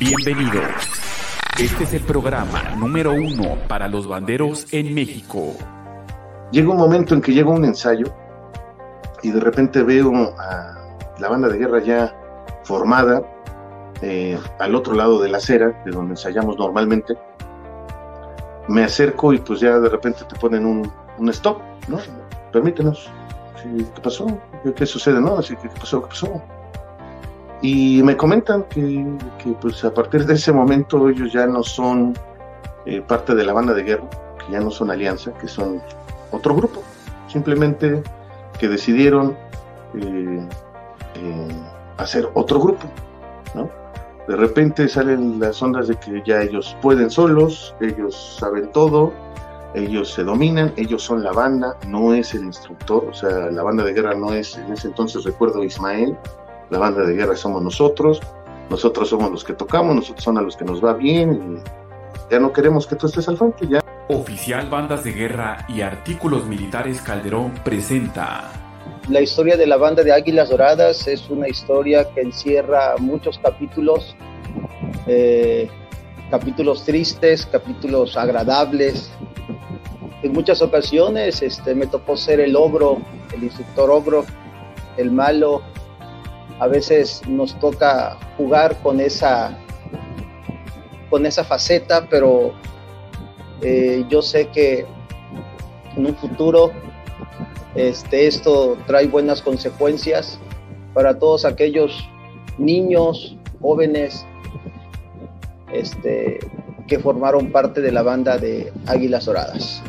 Bienvenidos. Este es el programa número uno para los banderos en México. Llega un momento en que llega un ensayo y de repente veo a la banda de guerra ya formada eh, al otro lado de la acera, de donde ensayamos normalmente. Me acerco y pues ya de repente te ponen un, un stop, ¿no? Permítenos. ¿Qué pasó? ¿Qué, sucede? ¿No? ¿Qué pasó? ¿Qué pasó? Y me comentan que, que, pues a partir de ese momento ellos ya no son eh, parte de la banda de guerra, que ya no son alianza, que son otro grupo. Simplemente que decidieron eh, eh, hacer otro grupo, ¿no? De repente salen las ondas de que ya ellos pueden solos, ellos saben todo, ellos se dominan, ellos son la banda, no es el instructor, o sea, la banda de guerra no es, en ese entonces recuerdo Ismael, la banda de guerra somos nosotros, nosotros somos los que tocamos, nosotros son a los que nos va bien y ya no queremos que tú estés al frente, ya. Oficial Bandas de Guerra y Artículos Militares Calderón presenta. La historia de la banda de Águilas Doradas es una historia que encierra muchos capítulos, eh, capítulos tristes, capítulos agradables. En muchas ocasiones este, me tocó ser el ogro, el instructor ogro, el malo, a veces nos toca jugar con esa, con esa faceta, pero eh, yo sé que en un futuro este, esto trae buenas consecuencias para todos aquellos niños, jóvenes este, que formaron parte de la banda de Águilas Doradas.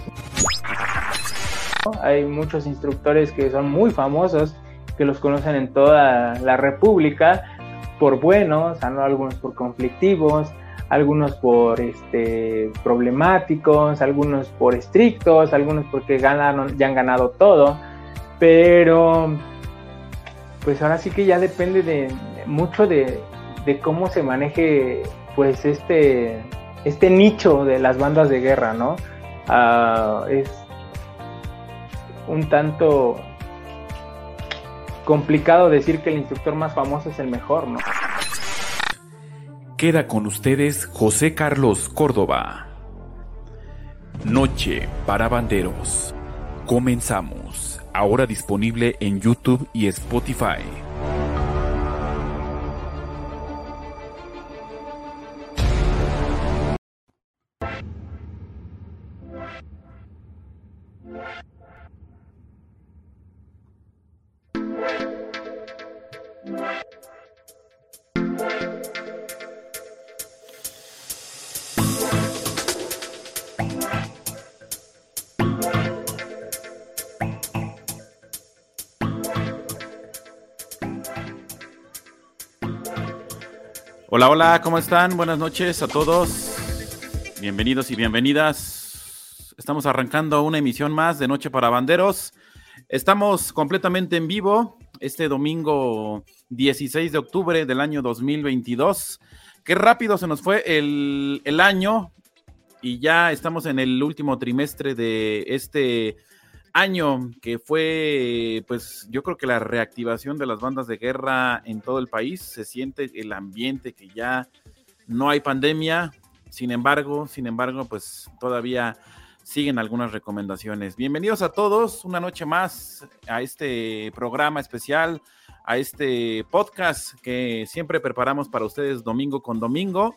Hay muchos instructores que son muy famosos que los conocen en toda la República por buenos, algunos por conflictivos, algunos por este, problemáticos, algunos por estrictos, algunos porque ganaron, ya han ganado todo, pero pues ahora sí que ya depende de mucho de, cómo se maneje pues este, este nicho de las bandas de guerra, ¿no? Ah, es un tanto complicado decir que el instructor más famoso es el mejor, ¿no? Queda con ustedes José Carlos Córdoba. Noche para Banderos. Comenzamos. Ahora disponible en YouTube y Spotify. Hola, hola, ¿cómo están? Buenas noches a todos. Bienvenidos y bienvenidas. Estamos arrancando una emisión más de Noche para Banderos. Estamos completamente en vivo este domingo 16 de octubre del año 2022. Qué rápido se nos fue el, el año y ya estamos en el último trimestre de este año que fue, pues yo creo que la reactivación de las bandas de guerra en todo el país, se siente el ambiente que ya no hay pandemia, sin embargo, sin embargo, pues todavía siguen algunas recomendaciones. Bienvenidos a todos, una noche más a este programa especial, a este podcast que siempre preparamos para ustedes domingo con domingo.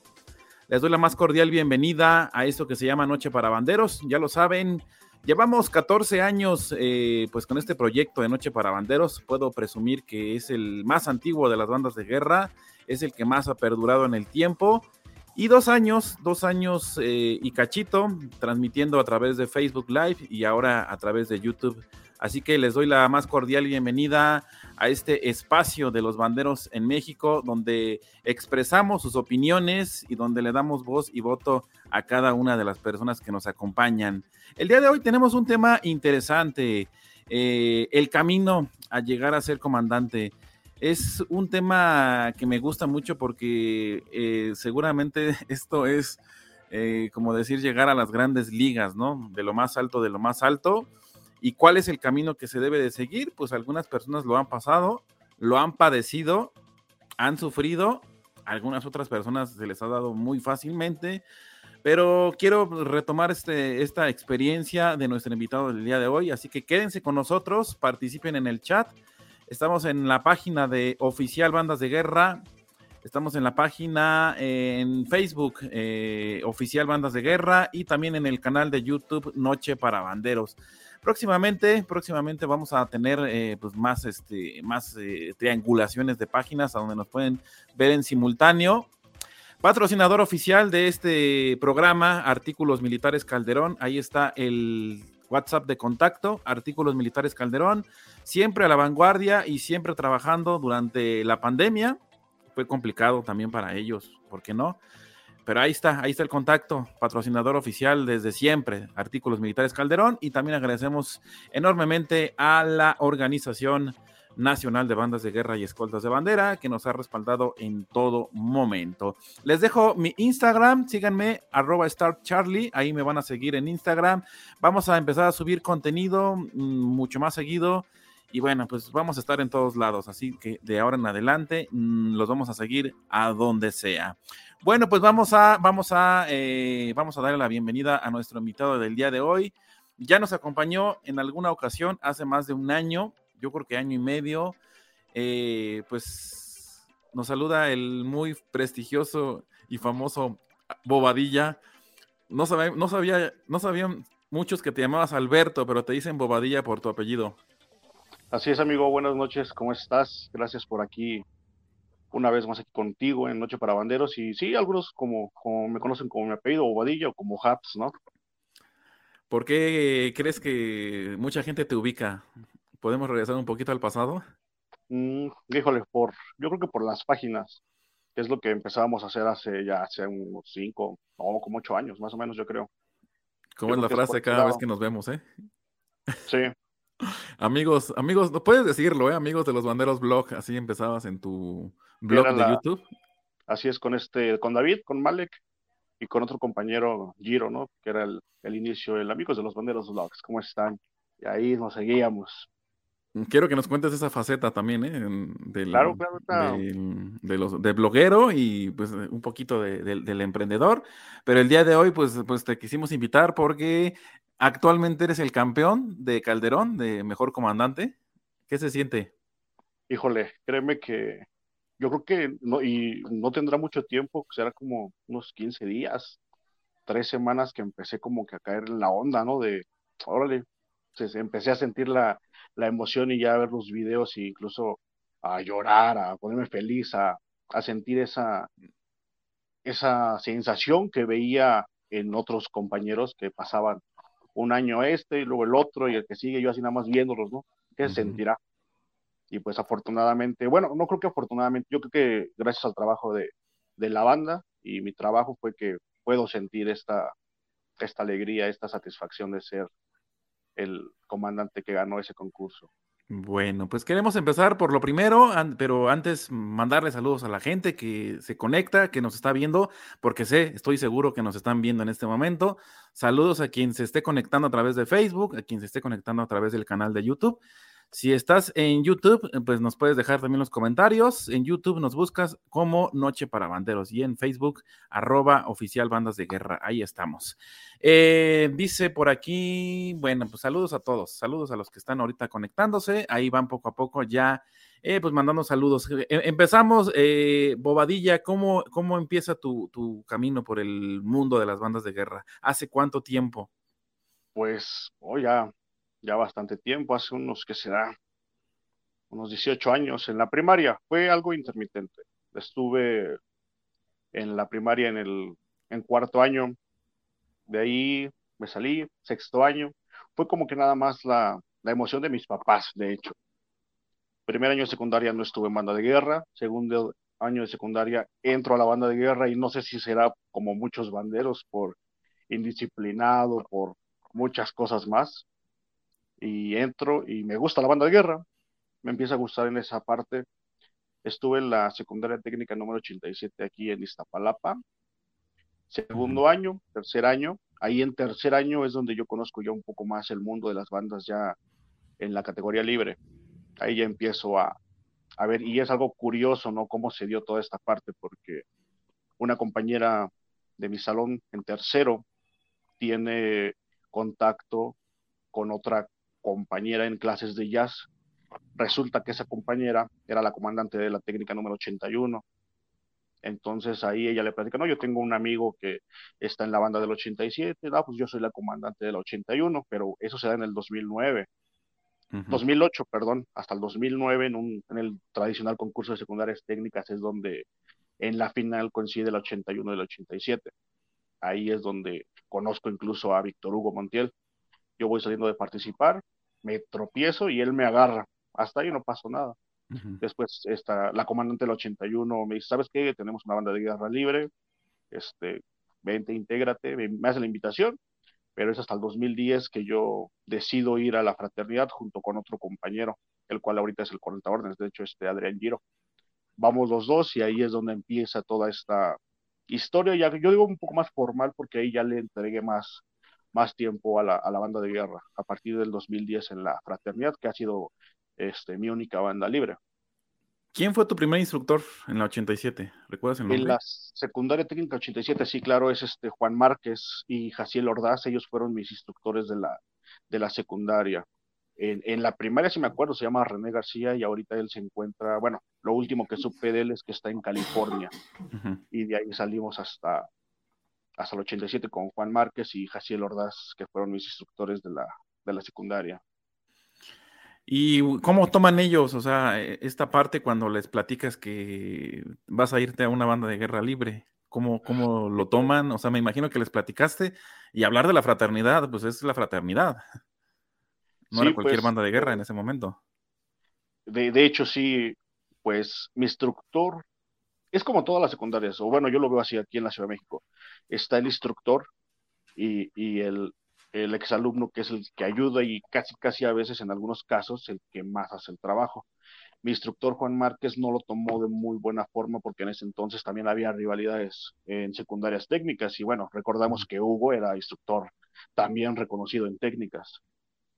Les doy la más cordial bienvenida a esto que se llama Noche para Banderos. Ya lo saben, Llevamos 14 años eh, pues con este proyecto de Noche para Banderos. Puedo presumir que es el más antiguo de las bandas de guerra, es el que más ha perdurado en el tiempo. Y dos años, dos años eh, y cachito, transmitiendo a través de Facebook Live y ahora a través de YouTube. Así que les doy la más cordial bienvenida a este espacio de los banderos en México, donde expresamos sus opiniones y donde le damos voz y voto a cada una de las personas que nos acompañan. El día de hoy tenemos un tema interesante, eh, el camino a llegar a ser comandante. Es un tema que me gusta mucho porque eh, seguramente esto es, eh, como decir, llegar a las grandes ligas, ¿no? De lo más alto, de lo más alto. ¿Y cuál es el camino que se debe de seguir? Pues algunas personas lo han pasado, lo han padecido, han sufrido algunas otras personas se les ha dado muy fácilmente, pero quiero retomar este, esta experiencia de nuestro invitado del día de hoy, así que quédense con nosotros, participen en el chat. Estamos en la página de Oficial Bandas de Guerra, estamos en la página en Facebook eh, Oficial Bandas de Guerra y también en el canal de YouTube Noche para Banderos. Próximamente, próximamente vamos a tener eh, pues más, este, más eh, triangulaciones de páginas a donde nos pueden ver en simultáneo. Patrocinador oficial de este programa, Artículos Militares Calderón. Ahí está el WhatsApp de contacto, Artículos Militares Calderón. Siempre a la vanguardia y siempre trabajando durante la pandemia. Fue complicado también para ellos, ¿por qué no? Pero ahí está, ahí está el contacto, patrocinador oficial desde siempre, Artículos Militares Calderón, y también agradecemos enormemente a la Organización Nacional de Bandas de Guerra y Escoltas de Bandera, que nos ha respaldado en todo momento. Les dejo mi Instagram, síganme, arroba StarCharlie, ahí me van a seguir en Instagram. Vamos a empezar a subir contenido mm, mucho más seguido. Y bueno, pues vamos a estar en todos lados, así que de ahora en adelante mm, los vamos a seguir a donde sea. Bueno, pues vamos a, vamos a, eh, vamos a darle la bienvenida a nuestro invitado del día de hoy. Ya nos acompañó en alguna ocasión hace más de un año, yo creo que año y medio. Eh, pues nos saluda el muy prestigioso y famoso Bobadilla. No, no sabía, no sabían muchos que te llamabas Alberto, pero te dicen Bobadilla por tu apellido. Así es, amigo. Buenas noches. ¿Cómo estás? Gracias por aquí una vez más aquí contigo en Noche para Banderos. Y sí, algunos como, como me conocen como mi apellido, Bobadilla o como Hats, ¿no? ¿Por qué crees que mucha gente te ubica? ¿Podemos regresar un poquito al pasado? Mm, híjole, por, yo creo que por las páginas, que es lo que empezábamos a hacer hace ya hace unos cinco, o como ocho años, más o menos, yo creo. ¿Cómo es la frase cada vez que nos vemos, eh? Sí. Amigos, amigos, no puedes decirlo, ¿eh? Amigos de los Banderos Blog, así empezabas en tu blog de YouTube. Así es, con este, con David, con Malek y con otro compañero, Giro, ¿no? Que era el, el inicio, el Amigos de los Banderos Blogs. ¿Cómo están? Y ahí nos seguíamos. Quiero que nos cuentes esa faceta también, ¿eh? Del, claro, claro, de, los, de bloguero y pues un poquito del emprendedor. Pero el día de hoy, pues, pues te quisimos invitar porque Actualmente eres el campeón de Calderón, de mejor comandante. ¿Qué se siente? Híjole, créeme que yo creo que no, y no tendrá mucho tiempo, será como unos 15 días, tres semanas que empecé como que a caer en la onda, ¿no? De, órale, empecé a sentir la, la emoción y ya a ver los videos e incluso a llorar, a ponerme feliz, a, a sentir esa, esa sensación que veía en otros compañeros que pasaban un año este y luego el otro y el que sigue, yo así nada más viéndolos, ¿no? ¿Qué se sentirá? Y pues afortunadamente, bueno, no creo que afortunadamente, yo creo que gracias al trabajo de, de la banda y mi trabajo fue que puedo sentir esta, esta alegría, esta satisfacción de ser el comandante que ganó ese concurso. Bueno, pues queremos empezar por lo primero, pero antes mandarle saludos a la gente que se conecta, que nos está viendo, porque sé, estoy seguro que nos están viendo en este momento. Saludos a quien se esté conectando a través de Facebook, a quien se esté conectando a través del canal de YouTube. Si estás en YouTube, eh, pues nos puedes dejar también los comentarios. En YouTube nos buscas como Noche para Banderos y en Facebook, arroba oficial bandas de guerra. Ahí estamos. Eh, dice por aquí, bueno, pues saludos a todos, saludos a los que están ahorita conectándose. Ahí van poco a poco ya, eh, pues mandando saludos. empezamos, Bobadilla, ¿cómo, cómo empieza tu, tu camino por el mundo de las bandas de guerra? ¿Hace cuánto tiempo? Pues, oh, ya ya bastante tiempo, hace unos que será, unos 18 años en la primaria. Fue algo intermitente. Estuve en la primaria en el en cuarto año, de ahí me salí, sexto año. Fue como que nada más la, la emoción de mis papás, de hecho. Primer año de secundaria no estuve en banda de guerra, segundo año de secundaria entro a la banda de guerra y no sé si será como muchos banderos por indisciplinado, por muchas cosas más y entro y me gusta la banda de guerra, me empieza a gustar en esa parte. Estuve en la secundaria técnica número 87 aquí en Iztapalapa. Segundo año, tercer año. Ahí en tercer año es donde yo conozco ya un poco más el mundo de las bandas ya en la categoría libre. Ahí ya empiezo a, a ver, y es algo curioso, ¿no? Cómo se dio toda esta parte, porque una compañera de mi salón en tercero tiene contacto con otra compañera en clases de jazz. Resulta que esa compañera era la comandante de la técnica número 81. Entonces ahí ella le platica, no, yo tengo un amigo que está en la banda del 87, no, pues yo soy la comandante del 81, pero eso se da en el 2009. 2008, perdón, hasta el 2009 en, un, en el tradicional concurso de secundarias técnicas es donde en la final coincide el 81 y el 87. Ahí es donde conozco incluso a Víctor Hugo Montiel. Yo voy saliendo de participar, me tropiezo y él me agarra. Hasta ahí no pasó nada. Después está la comandante del 81 me dice, ¿sabes qué? Tenemos una banda de guerra libre, este, vente, intégrate, me hace la invitación, pero es hasta el 2010 que yo decido ir a la fraternidad junto con otro compañero, el cual ahorita es el 40 órdenes, de hecho, este Adrián Giro vamos los dos y ahí es donde empieza toda esta historia, ya yo digo un poco más formal porque ahí ya le entregué más, más tiempo a la, a la banda de guerra a partir del 2010 en la fraternidad, que ha sido este, mi única banda libre. ¿Quién fue tu primer instructor en la 87? ¿Recuerdas el nombre? En la secundaria técnica 87, sí, claro, es este Juan Márquez y Jaciel Ordaz, ellos fueron mis instructores de la, de la secundaria. En, la primaria, si me acuerdo, se llama René García y ahorita él se encuentra, bueno, lo último que supe de él es que está en California y de ahí salimos hasta, hasta el 87 con Juan Márquez y Jaciel Ordaz, que fueron mis instructores de la, de la secundaria. ¿Y cómo toman ellos, o sea, e, esta parte cuando les platicas que vas a irte a una banda de guerra libre? ¿Cómo, cómo lo toman? O sea, me imagino que les platicaste y hablar de la fraternidad, pues es la fraternidad. No era cualquier pues, banda de guerra en ese momento. De, hecho, sí, pues mi instructor es como todas las secundarias, o bueno, yo lo veo así aquí en la Ciudad de México. Está el instructor y, y el, el exalumno que es el que ayuda y casi, casi a veces en algunos casos el que más hace el trabajo. Mi instructor Juan Márquez no lo tomó de muy buena forma porque en ese entonces también había rivalidades en secundarias técnicas y bueno, recordamos que Hugo era instructor también reconocido en técnicas.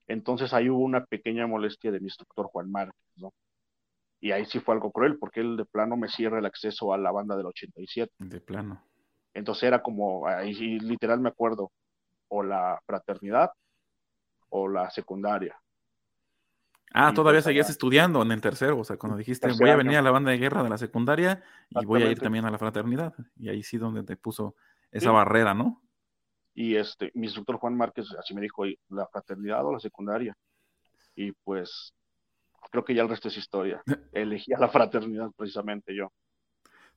Entonces ahí hubo una pequeña molestia de mi instructor Juan Márquez. Y ahí sí fue algo cruel, porque él de plano me cierra el acceso a la banda del 87. De plano. Entonces era como, ahí literal me acuerdo, o la fraternidad o la secundaria. Ah, todavía pues seguías estudiando en el tercero, o sea, cuando dijiste voy a venir a la banda de guerra de la secundaria y voy a ir también a la fraternidad. Y ahí sí donde te puso esa barrera, ¿no? Y este, mi instructor Juan Márquez así me dijo, la fraternidad o la secundaria. Y pues creo que ya el resto es historia. Elegí a la fraternidad precisamente yo.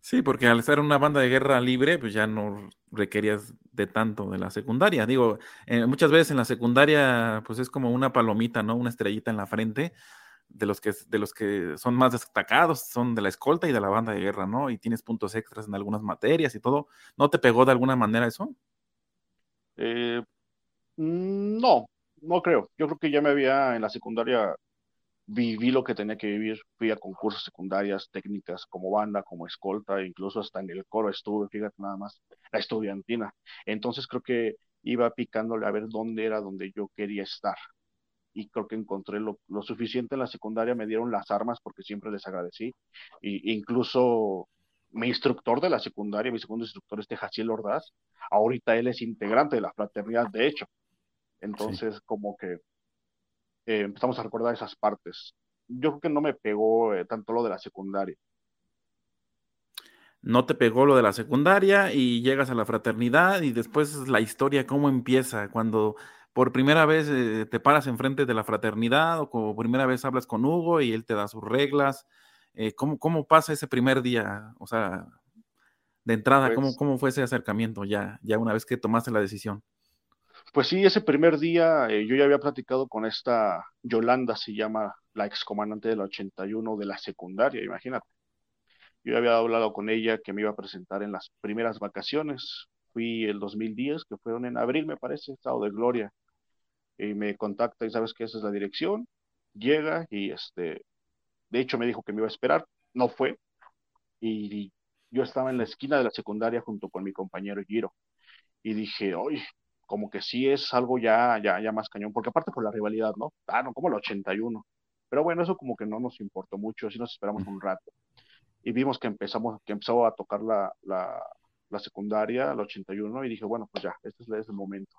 Sí, porque al ser una banda de guerra libre, pues ya no requerías de tanto de la secundaria. Digo, eh, muchas veces en la secundaria, pues es como una palomita, ¿no? Una estrellita en la frente de los que de los que son más destacados, son de la escolta y de la banda de guerra, ¿no? Y tienes puntos extras en algunas materias y todo. ¿No te pegó de alguna manera eso? Eh, mm, no, no creo. Yo creo que ya me había en la secundaria viví lo que tenía que vivir. Fui a concursos secundarias, técnicas como banda, como escolta, incluso hasta en el coro estuve, fíjate nada más, la estudiantina. Entonces creo que iba picándole a ver dónde era donde yo quería estar. Y creo que encontré lo, suficiente en la secundaria, me dieron las armas porque siempre les agradecí. Y, incluso mi instructor de la secundaria, mi segundo instructor, este Jaciel Ordaz, ahorita él es integrante de la fraternidad, de hecho. Entonces, como que eh, empezamos a recordar esas partes. Yo creo que no me pegó eh, tanto lo de la secundaria. No te pegó lo de la secundaria y llegas a la fraternidad y después la historia, cómo empieza, cuando por primera vez eh, te paras enfrente de la fraternidad o como primera vez hablas con Hugo y él te da sus reglas. ¿cómo, ¿Cómo pasa ese primer día? O sea, de entrada, ¿cómo, pues ¿cómo fue ese acercamiento ya, ya una vez que tomaste la decisión? Pues sí, ese primer día eh, yo ya había platicado con esta Yolanda, se llama la excomandante del 81 de la secundaria, imagínate. Yo había hablado con ella que me iba a presentar en las primeras vacaciones. Fui el 2010, que fueron en abril, me parece, estado de gloria. Y me contacta y sabes que esa es la dirección. Llega y este, de hecho me dijo que me iba a esperar. No fue. Y yo estaba en la esquina de la secundaria junto con mi compañero Giro. Y dije, oye, como que sí es algo ya, ya, ya más cañón, porque aparte por la rivalidad, ¿no? Ah, no, como el 81. Pero bueno, eso como que no nos importó mucho, así nos esperamos un rato. Y vimos que empezamos, que empezó a tocar la, la, la secundaria, el 81, y dije, bueno, pues ya, este es, el momento.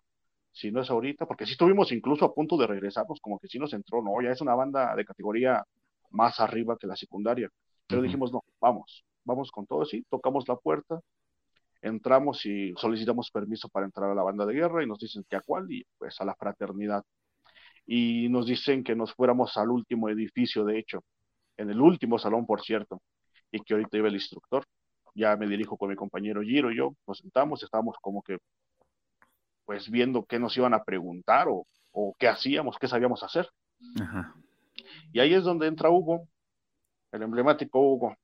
Si no es ahorita, porque sí estuvimos incluso a punto de regresarnos, como que sí nos entró, no, ya es una banda de categoría más arriba que la secundaria. Pero dijimos, no, vamos, vamos con todo, sí, tocamos la puerta, entramos y solicitamos permiso para entrar a la banda de guerra y nos dicen que a cuál y pues a la fraternidad. Y nos dicen que nos fuéramos al último edificio, de hecho, en el último salón, por cierto, y que ahorita iba el instructor. Ya me dirijo con mi compañero Giro y yo, nos sentamos, estábamos como que pues viendo qué nos iban a preguntar o, o qué hacíamos, qué sabíamos hacer. Y ahí es donde entra Hugo, el emblemático Hugo.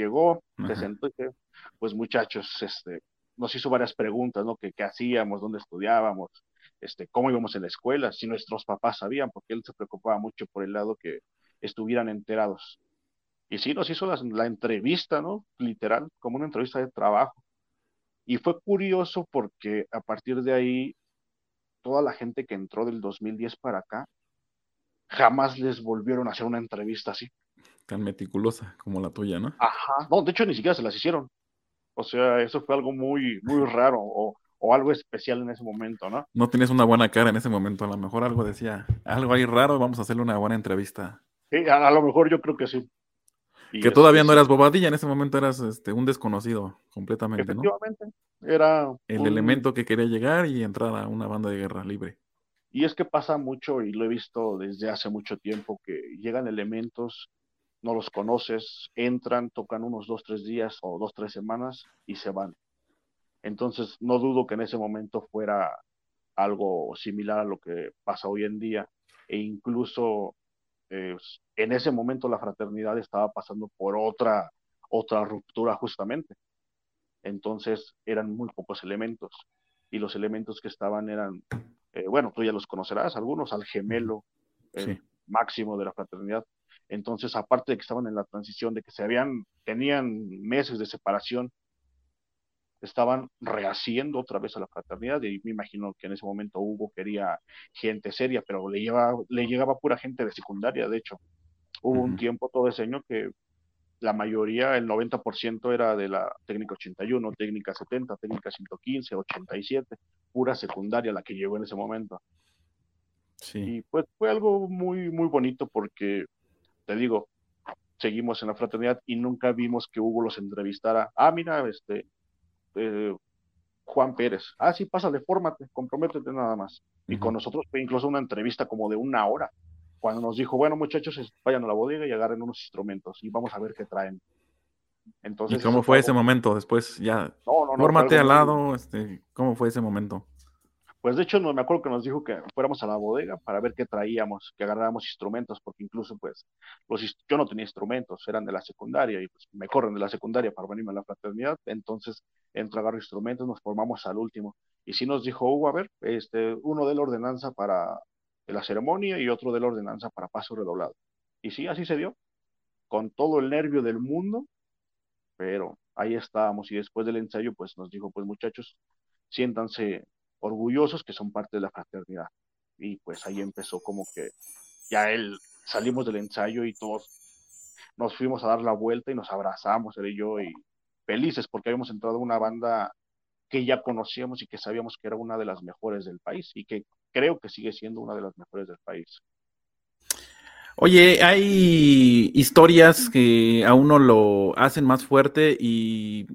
Llegó, se sentó y pues muchachos, este, nos hizo varias preguntas, ¿no? ¿Qué, hacíamos? ¿Dónde estudiábamos? Este, ¿Cómo íbamos en la escuela? Si nuestros papás sabían, porque él se preocupaba mucho por el lado que estuvieran enterados. Y sí, nos hizo la, entrevista, ¿no? Literal, como una entrevista de trabajo. Y fue curioso porque a partir de ahí, toda la gente que entró del 2010 para acá, jamás les volvieron a hacer una entrevista así. Tan meticulosa como la tuya, ¿no? Ajá. No, de hecho ni siquiera se las hicieron. O sea, eso fue algo muy, muy raro o, algo especial en ese momento, ¿no? No tienes una buena cara en ese momento. A lo mejor algo decía, algo ahí raro, vamos a hacerle una buena entrevista. Sí, a, lo mejor yo creo que sí. que todavía no eras bobadilla, en ese momento eras este, un desconocido completamente, Efectivamente, era... El elemento que quería llegar y entrar a una banda de guerra libre. Y es que pasa mucho, y lo he visto desde hace mucho tiempo, que llegan elementos, no los conoces, entran, tocan unos dos, tres días o dos, tres semanas y se van. Entonces, no dudo que en ese momento fuera algo similar a lo que pasa hoy en día. E incluso eh, en ese momento la fraternidad estaba pasando por otra, otra ruptura justamente. Entonces, eran muy pocos elementos. Y los elementos que estaban eran eh, bueno, tú ya los conocerás, algunos, al gemelo máximo de la fraternidad. Entonces, aparte de que estaban en la transición, de que se habían, tenían meses de separación, estaban rehaciendo otra vez a la fraternidad y me imagino que en ese momento Hugo quería gente seria, pero le, llevaba, le llegaba pura gente de secundaria, de hecho. Hubo un tiempo todo ese año que la mayoría, el 90% era de la técnica 81, técnica 70, técnica 115, 87, pura secundaria la que llegó en ese momento. Sí. Y pues fue algo muy, muy bonito porque, te digo, seguimos en la fraternidad y nunca vimos que Hugo los entrevistara. Ah, mira, este, eh, Juan Pérez. Ah, sí, pásale, fórmate, comprométete nada más. Y con nosotros fue incluso una entrevista como de una hora cuando nos dijo, bueno muchachos, vayan a la bodega y agarren unos instrumentos y vamos a ver qué traen. Entonces, ¿Y cómo fue ese momento después? Ya, no, no, no, al lado, este, ¿cómo fue ese momento? Pues de hecho no me acuerdo que nos dijo que fuéramos a la bodega para ver qué traíamos, que agarráramos instrumentos, porque incluso pues los, yo no tenía instrumentos, eran de la secundaria y pues me corren de la secundaria para venirme a la fraternidad, entonces entro a agarrar instrumentos, nos formamos al último. Y sí nos dijo Hugo, a ver, este, uno de la ordenanza para la ceremonia y otro de la ordenanza para paso redoblado. Y sí, así se dio, con todo el nervio del mundo, pero ahí estábamos y después del ensayo pues nos dijo, pues muchachos, siéntanse orgullosos que son parte de la fraternidad. Y pues ahí empezó como que ya él salimos del ensayo y todos nos fuimos a dar la vuelta y nos abrazamos, él y yo, y felices porque habíamos entrado a una banda que ya conocíamos y que sabíamos que era una de las mejores del país y que creo que sigue siendo una de las mejores del país. Oye, hay historias que a uno lo hacen más fuerte y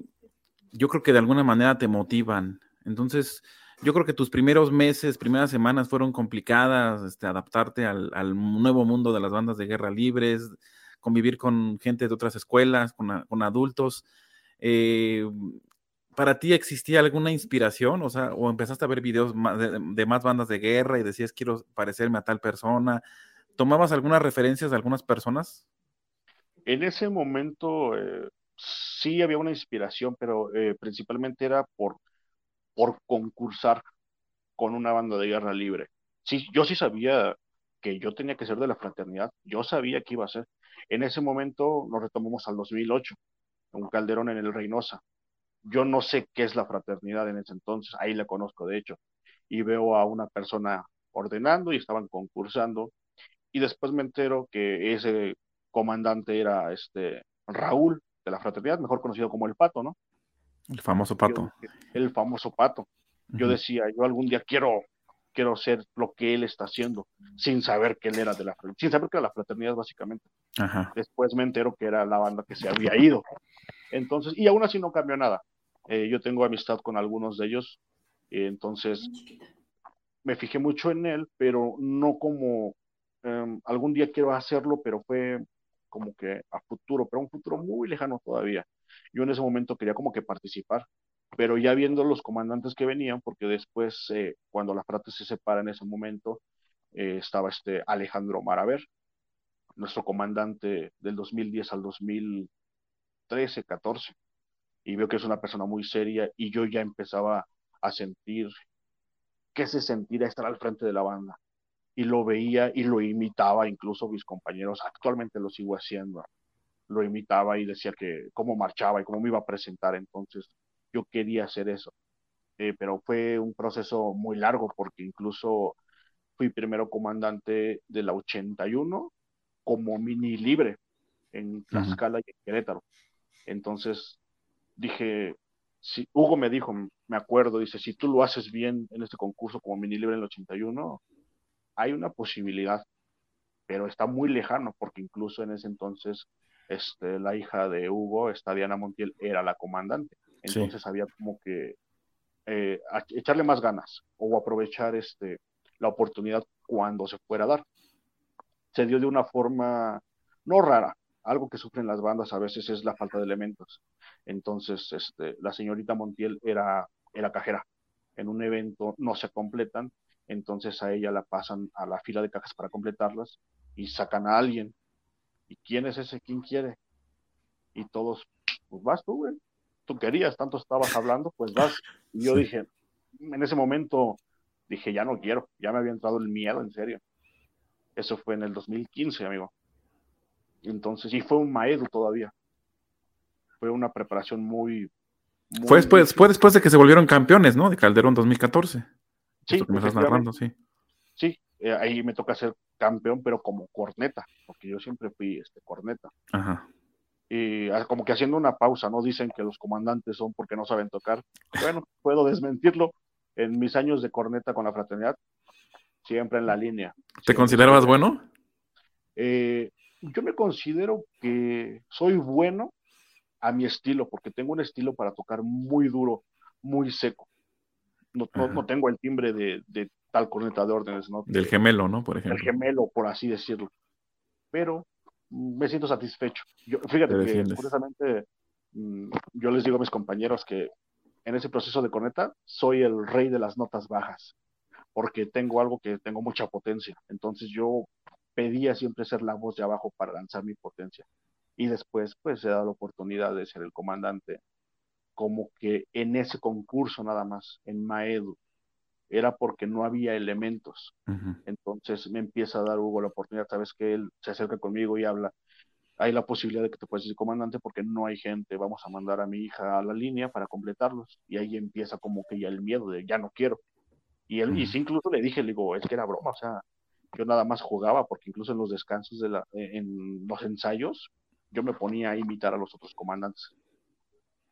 yo creo que de alguna manera te motivan. Entonces, yo creo que tus primeros meses, primeras semanas fueron complicadas, este, adaptarte al, nuevo mundo de las bandas de guerra libres, convivir con gente de otras escuelas, con, adultos. Eh, ¿Para ti existía alguna inspiración? O sea, o empezaste a ver videos de, más bandas de guerra y decías quiero parecerme a tal persona. ¿Tomabas algunas referencias de algunas personas? En ese momento eh, sí había una inspiración, pero eh, principalmente era por, por concursar con una banda de guerra libre. Sí, yo sí sabía que yo tenía que ser de la fraternidad, yo sabía que iba a ser. En ese momento nos retomamos al 2008, un Calderón en el Reynosa. Yo no sé qué es la fraternidad en ese entonces, ahí la conozco de hecho, y veo a una persona ordenando y estaban concursando y después me entero que ese comandante era este Raúl de la fraternidad, mejor conocido como el Pato, ¿no? El famoso Pato. el famoso Pato. Yo decía, yo algún día quiero quiero ser lo que él está haciendo, sin saber que él era de la sin saber que era la fraternidad básicamente. Después me entero que era la banda que se había ido. Entonces, y aún así no cambió nada. Eh, yo tengo amistad con algunos de ellos, entonces me fijé mucho en él, pero no como em, algún día quiero hacerlo, pero fue como que a futuro, pero un futuro muy lejano todavía. Yo en ese momento quería como que participar, pero ya viendo los comandantes que venían, porque después, eh, cuando la frate se separa en ese momento, eh, estaba este Alejandro Maraver, nuestro comandante del 2010 al 2013, 14, y veo que es una persona muy seria y yo ya empezaba a sentir qué se sentía estar al frente de la banda. Y lo veía y lo imitaba, incluso mis compañeros, actualmente lo sigo haciendo, lo imitaba y decía que cómo marchaba y cómo me iba a presentar. Entonces, yo quería hacer eso. Eh, pero fue un proceso muy largo porque incluso fui primero comandante de la 81 como mini libre en Tlaxcala y en Querétaro. Entonces dije, si Hugo me dijo, me acuerdo, dice, si tú lo haces bien en este concurso como mini libre en el 81, hay una posibilidad, pero está muy lejano porque incluso en ese entonces este, la hija de Hugo, esta Diana Montiel, era la comandante. Entonces había como que eh, echarle más ganas o aprovechar este, la oportunidad cuando se fuera a dar. Se dio de una forma no rara, algo que sufren las bandas a veces es la falta de elementos. Entonces, este, la señorita Montiel era, era cajera. En un evento no se completan, entonces a ella la pasan a la fila de cajas para completarlas y sacan a alguien. ¿Y quién es ese? ¿Quién quiere? Y todos, pues vas tú, güey tú querías, tanto estabas hablando, pues vas. Y yo dije, en ese momento, dije, ya no quiero, ya me había entrado el miedo, en serio. Eso fue en el 2015, amigo. Entonces, y fue un maedo todavía. Fue una preparación muy... fue, después, fue después de que se volvieron campeones, ¿no? De Calderón 2014. Sí. me estás narrando, sí. Sí, eh, ahí me toca ser campeón, pero como corneta, porque yo siempre fui este corneta. Ajá y ah, como que haciendo una pausa, ¿no? Dicen que los comandantes son porque no saben tocar. Bueno, puedo desmentirlo. En mis años de corneta con la fraternidad, siempre en la línea. ¿Te considerabas bueno? Eh, yo me considero que soy bueno a mi estilo, porque tengo un estilo para tocar muy duro, muy seco. No, no, tengo el timbre de, de, tal corneta de órdenes, ¿no? Del gemelo, ¿no? Por ejemplo. Del gemelo, por así decirlo. Pero me siento satisfecho. Yo, fíjate que, curiosamente, mm, yo les digo a mis compañeros que en ese proceso de corneta soy el rey de las notas bajas, porque tengo algo que tengo mucha potencia. Entonces yo pedía siempre ser la voz de abajo para lanzar mi potencia. Y después, pues, he dado la oportunidad de ser el comandante, como que en ese concurso nada más, en Maedu, era porque no había elementos. Entonces me empieza a dar Hugo la oportunidad, sabes que él se acerca conmigo y habla, hay la posibilidad de que te puedas decir comandante porque no hay gente, vamos a mandar a mi hija a la línea para completarlos. Y ahí empieza como que ya el miedo de ya no quiero. Y él, y sí, incluso le dije, le digo, es que era broma, o sea, yo nada más jugaba porque incluso en los descansos de la, en los ensayos, yo me ponía a imitar a los otros comandantes.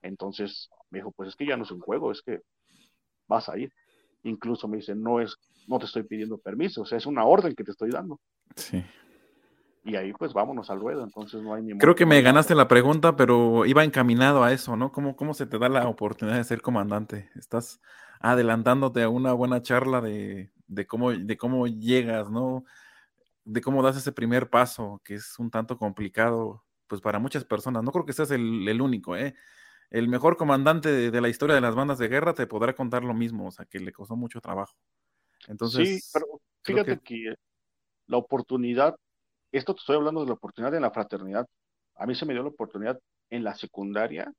Entonces me dijo, pues es que ya no es un juego, es que vas a ir incluso me dice, no es, no te estoy pidiendo permiso, o sea, es una orden que te estoy dando. Sí. Y ahí pues vámonos al ruedo, entonces no hay ni Creo que me ganaste la pregunta, pero iba encaminado a eso, ¿no? ¿Cómo, ¿Cómo se te da la oportunidad de ser comandante? Estás adelantándote a una buena charla de, de, cómo, de cómo llegas, ¿no? De cómo das ese primer paso, que es un tanto complicado, pues para muchas personas. No creo que seas el, el único, ¿eh? El mejor comandante de, la historia de las bandas de guerra te podrá contar lo mismo, o sea, que le costó mucho trabajo. Entonces, sí, pero fíjate que... la oportunidad, esto te estoy hablando de la oportunidad en la fraternidad. A mí se me dio la oportunidad en la secundaria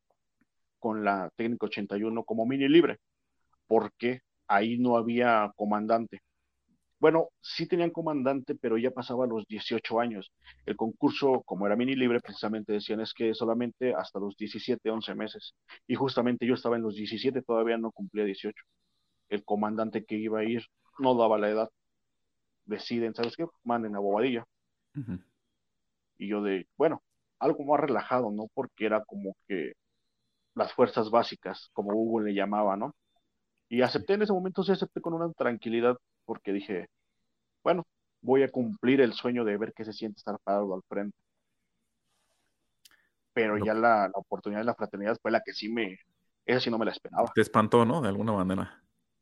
con la técnica 81 como mini libre, porque ahí no había comandante. Bueno, sí tenían comandante, pero ya pasaba los 18 años. El concurso, como era mini libre, precisamente decían es que solamente hasta los 17, 11 meses. Y justamente yo estaba en los 17, todavía no cumplía 18. El comandante que iba a ir no daba la edad. Deciden, ¿sabes qué? Manden a Bobadilla. Y yo de, bueno, algo más relajado, ¿no? Porque era como que las fuerzas básicas, como Hugo le llamaba, ¿no? Y acepté en ese momento, sí acepté con una tranquilidad, porque dije, bueno, voy a cumplir el sueño de ver qué se siente estar parado al frente. Pero ya la, oportunidad de la fraternidad fue la que sí me, esa sí no me la esperaba. Te espantó, ¿no? De alguna manera.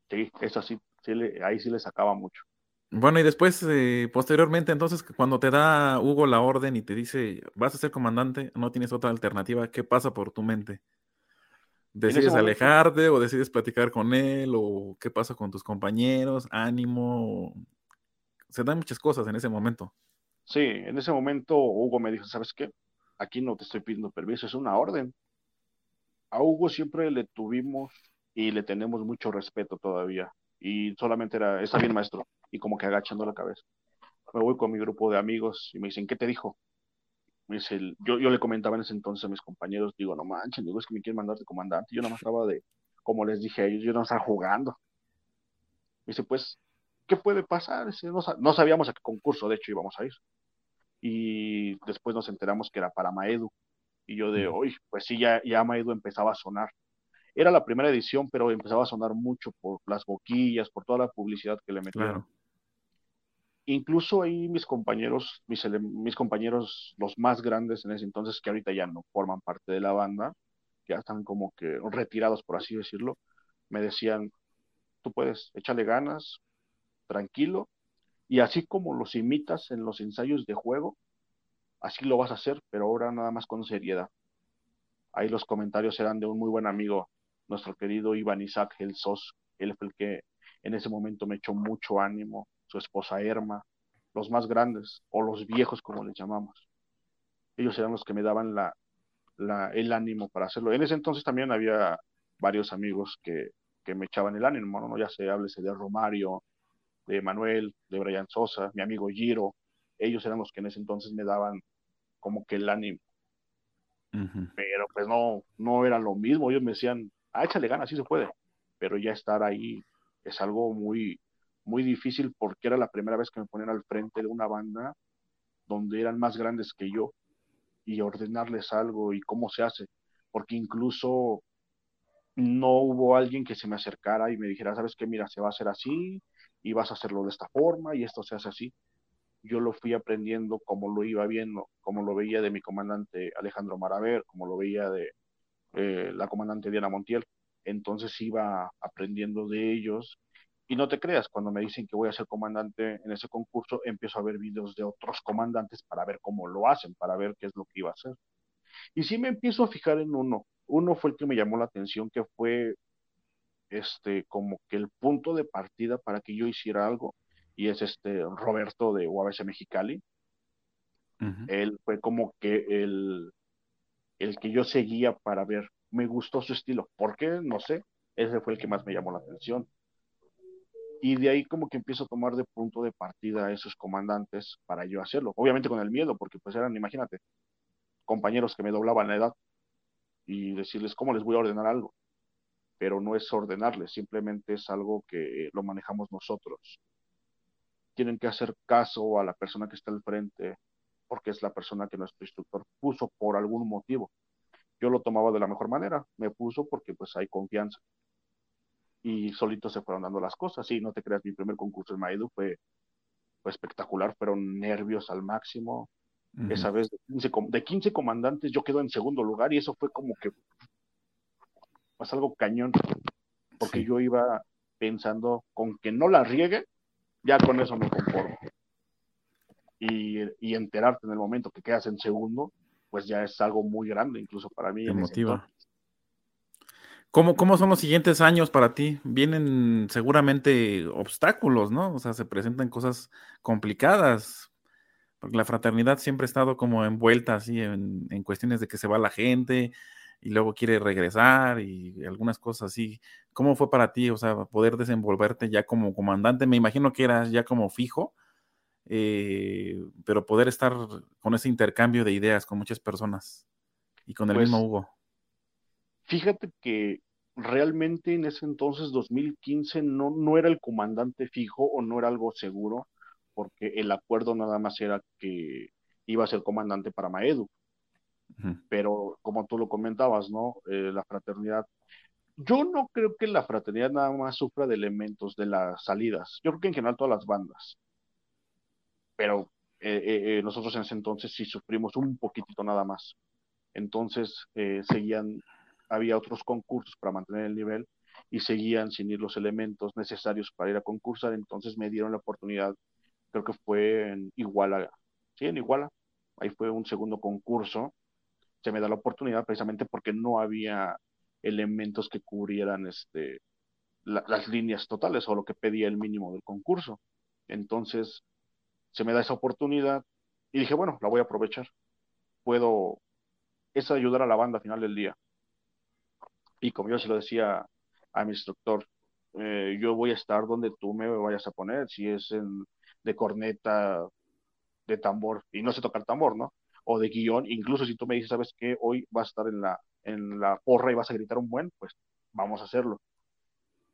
Sí, esa sí, sí ahí sí le sacaba mucho. Bueno, y después, eh, posteriormente, entonces, cuando te da Hugo la orden y te dice, vas a ser comandante, no tienes otra alternativa, ¿qué pasa por tu mente? ¿Decides alejarte o decides platicar con él o qué pasa con tus compañeros? Ánimo. Se dan muchas cosas en ese momento. Sí, en ese momento Hugo me dijo, ¿sabes qué? Aquí no te estoy pidiendo permiso, es una orden. A Hugo siempre le tuvimos y le tenemos mucho respeto todavía. Y solamente era, está bien maestro, y como que agachando la cabeza. Me voy con mi grupo de amigos y me dicen, ¿qué te dijo? Me dice, yo, yo le comentaba en ese entonces a mis compañeros, digo, no manches, digo, es que me quieren mandar de comandante. Yo no me estaba de, como les dije a ellos, yo no estaba jugando. Me dice, pues, ¿qué puede pasar? No, sabíamos a qué concurso, de hecho, íbamos a ir. Y después nos enteramos que era para Maedu. Y yo de, hoy, pues sí, ya, ya Maedu empezaba a sonar. Era la primera edición, pero empezaba a sonar mucho por las boquillas, por toda la publicidad que le metieron incluso ahí mis compañeros, mis, mis, compañeros, los más grandes en ese entonces, que ahorita ya no forman parte de la banda, ya están como que retirados, por así decirlo, me decían, tú puedes, échale ganas, tranquilo, y así como los imitas en los ensayos de juego, así lo vas a hacer, pero ahora nada más con seriedad. Ahí los comentarios eran de un muy buen amigo, nuestro querido Iván Isaac El Sos, él fue el que en ese momento me echó mucho ánimo, su esposa Erma, los más grandes o los viejos como les llamamos. Ellos eran los que me daban la, el ánimo para hacerlo. En ese entonces también había varios amigos que, me echaban el ánimo, ¿no? ya se háblese de Romario, de Manuel, de Brian Sosa, mi amigo Giro, ellos eran los que en ese entonces me daban como que el ánimo. Pero pues no, no era lo mismo, ellos me decían, ah, échale ganas, sí se puede, pero ya estar ahí es algo muy, muy difícil porque era la primera vez que me ponían al frente de una banda donde eran más grandes que yo y ordenarles algo y cómo se hace, porque incluso no hubo alguien que se me acercara y me dijera, sabes qué, mira, se va a hacer así y vas a hacerlo de esta forma y esto se hace así. Yo lo fui aprendiendo como lo iba viendo, como lo veía de mi comandante Alejandro Maraver, como lo veía de eh, la comandante Diana Montiel. Entonces iba aprendiendo de ellos y no te creas, cuando me dicen que voy a ser comandante en ese concurso, empiezo a ver videos de otros comandantes para ver cómo lo hacen, para ver qué es lo que iba a hacer. Y sí me empiezo a fijar en uno. Uno fue el que me llamó la atención, que fue este como que el punto de partida para que yo hiciera algo. Y es este Roberto de UABC Mexicali. Él fue como que el, el que yo seguía para ver. Me gustó su estilo. ¿Por qué? No sé. Ese fue el que más me llamó la atención y de ahí como que empiezo a tomar de punto de partida a esos comandantes para yo hacerlo. Obviamente con el miedo, porque pues eran, imagínate, compañeros que me doblaban la edad y decirles cómo les voy a ordenar algo. Pero no es ordenarles, simplemente es algo que lo manejamos nosotros. Tienen que hacer caso a la persona que está al frente, porque es la persona que nuestro instructor puso por algún motivo. Yo lo tomaba de la mejor manera, me puso porque pues hay confianza y solito se fueron dando las cosas. Sí, no te creas, mi primer concurso en Maedu fue, fue espectacular, fueron nervios al máximo. Esa vez de 15, comandantes yo quedo en segundo lugar y eso fue como que pues algo cañón, porque yo iba pensando con que no la riegue, ya con eso me conformo. Y, y enterarte en el momento que quedas en segundo, pues ya es algo muy grande, incluso para mí. Emotiva. ¿Cómo, ¿Cómo son los siguientes años para ti? Vienen seguramente obstáculos, ¿no? O sea, se presentan cosas complicadas, porque la fraternidad siempre ha estado como envuelta así en, cuestiones de que se va la gente y luego quiere regresar y algunas cosas así. ¿Cómo fue para ti, o sea, poder desenvolverte ya como comandante? Me imagino que eras ya como fijo, eh, pero poder estar con ese intercambio de ideas con muchas personas y con el mismo pues Hugo. Fíjate que realmente en ese entonces, 2015, no, no era el comandante fijo o no era algo seguro, porque el acuerdo nada más era que iba a ser comandante para Maedu. Pero como tú lo comentabas, ¿no? Eh, la fraternidad. Yo no creo que la fraternidad nada más sufra de elementos de las salidas. Yo creo que en general todas las bandas. Pero eh, eh, nosotros en ese entonces sí sufrimos un poquitito nada más. Entonces seguían, había otros concursos para mantener el nivel y seguían sin ir los elementos necesarios para ir a concursar. Entonces me dieron la oportunidad, creo que fue en Iguala, sí, en Iguala. Ahí fue un segundo concurso se me da la oportunidad precisamente porque no había elementos que cubrieran este, las líneas totales o lo que pedía el mínimo del concurso. Entonces, se me da esa oportunidad y dije, bueno, la voy a aprovechar. Puedo, es ayudar a la banda al final del día. Y como yo se lo decía a mi instructor, eh, yo voy a estar donde tú me vayas a poner, si es en, de corneta, de tambor, y no sé tocar tambor, ¿no? O de guion, incluso si tú me dices, sabes que hoy vas a estar en la, en la porra y vas a gritar un buen, pues vamos a hacerlo.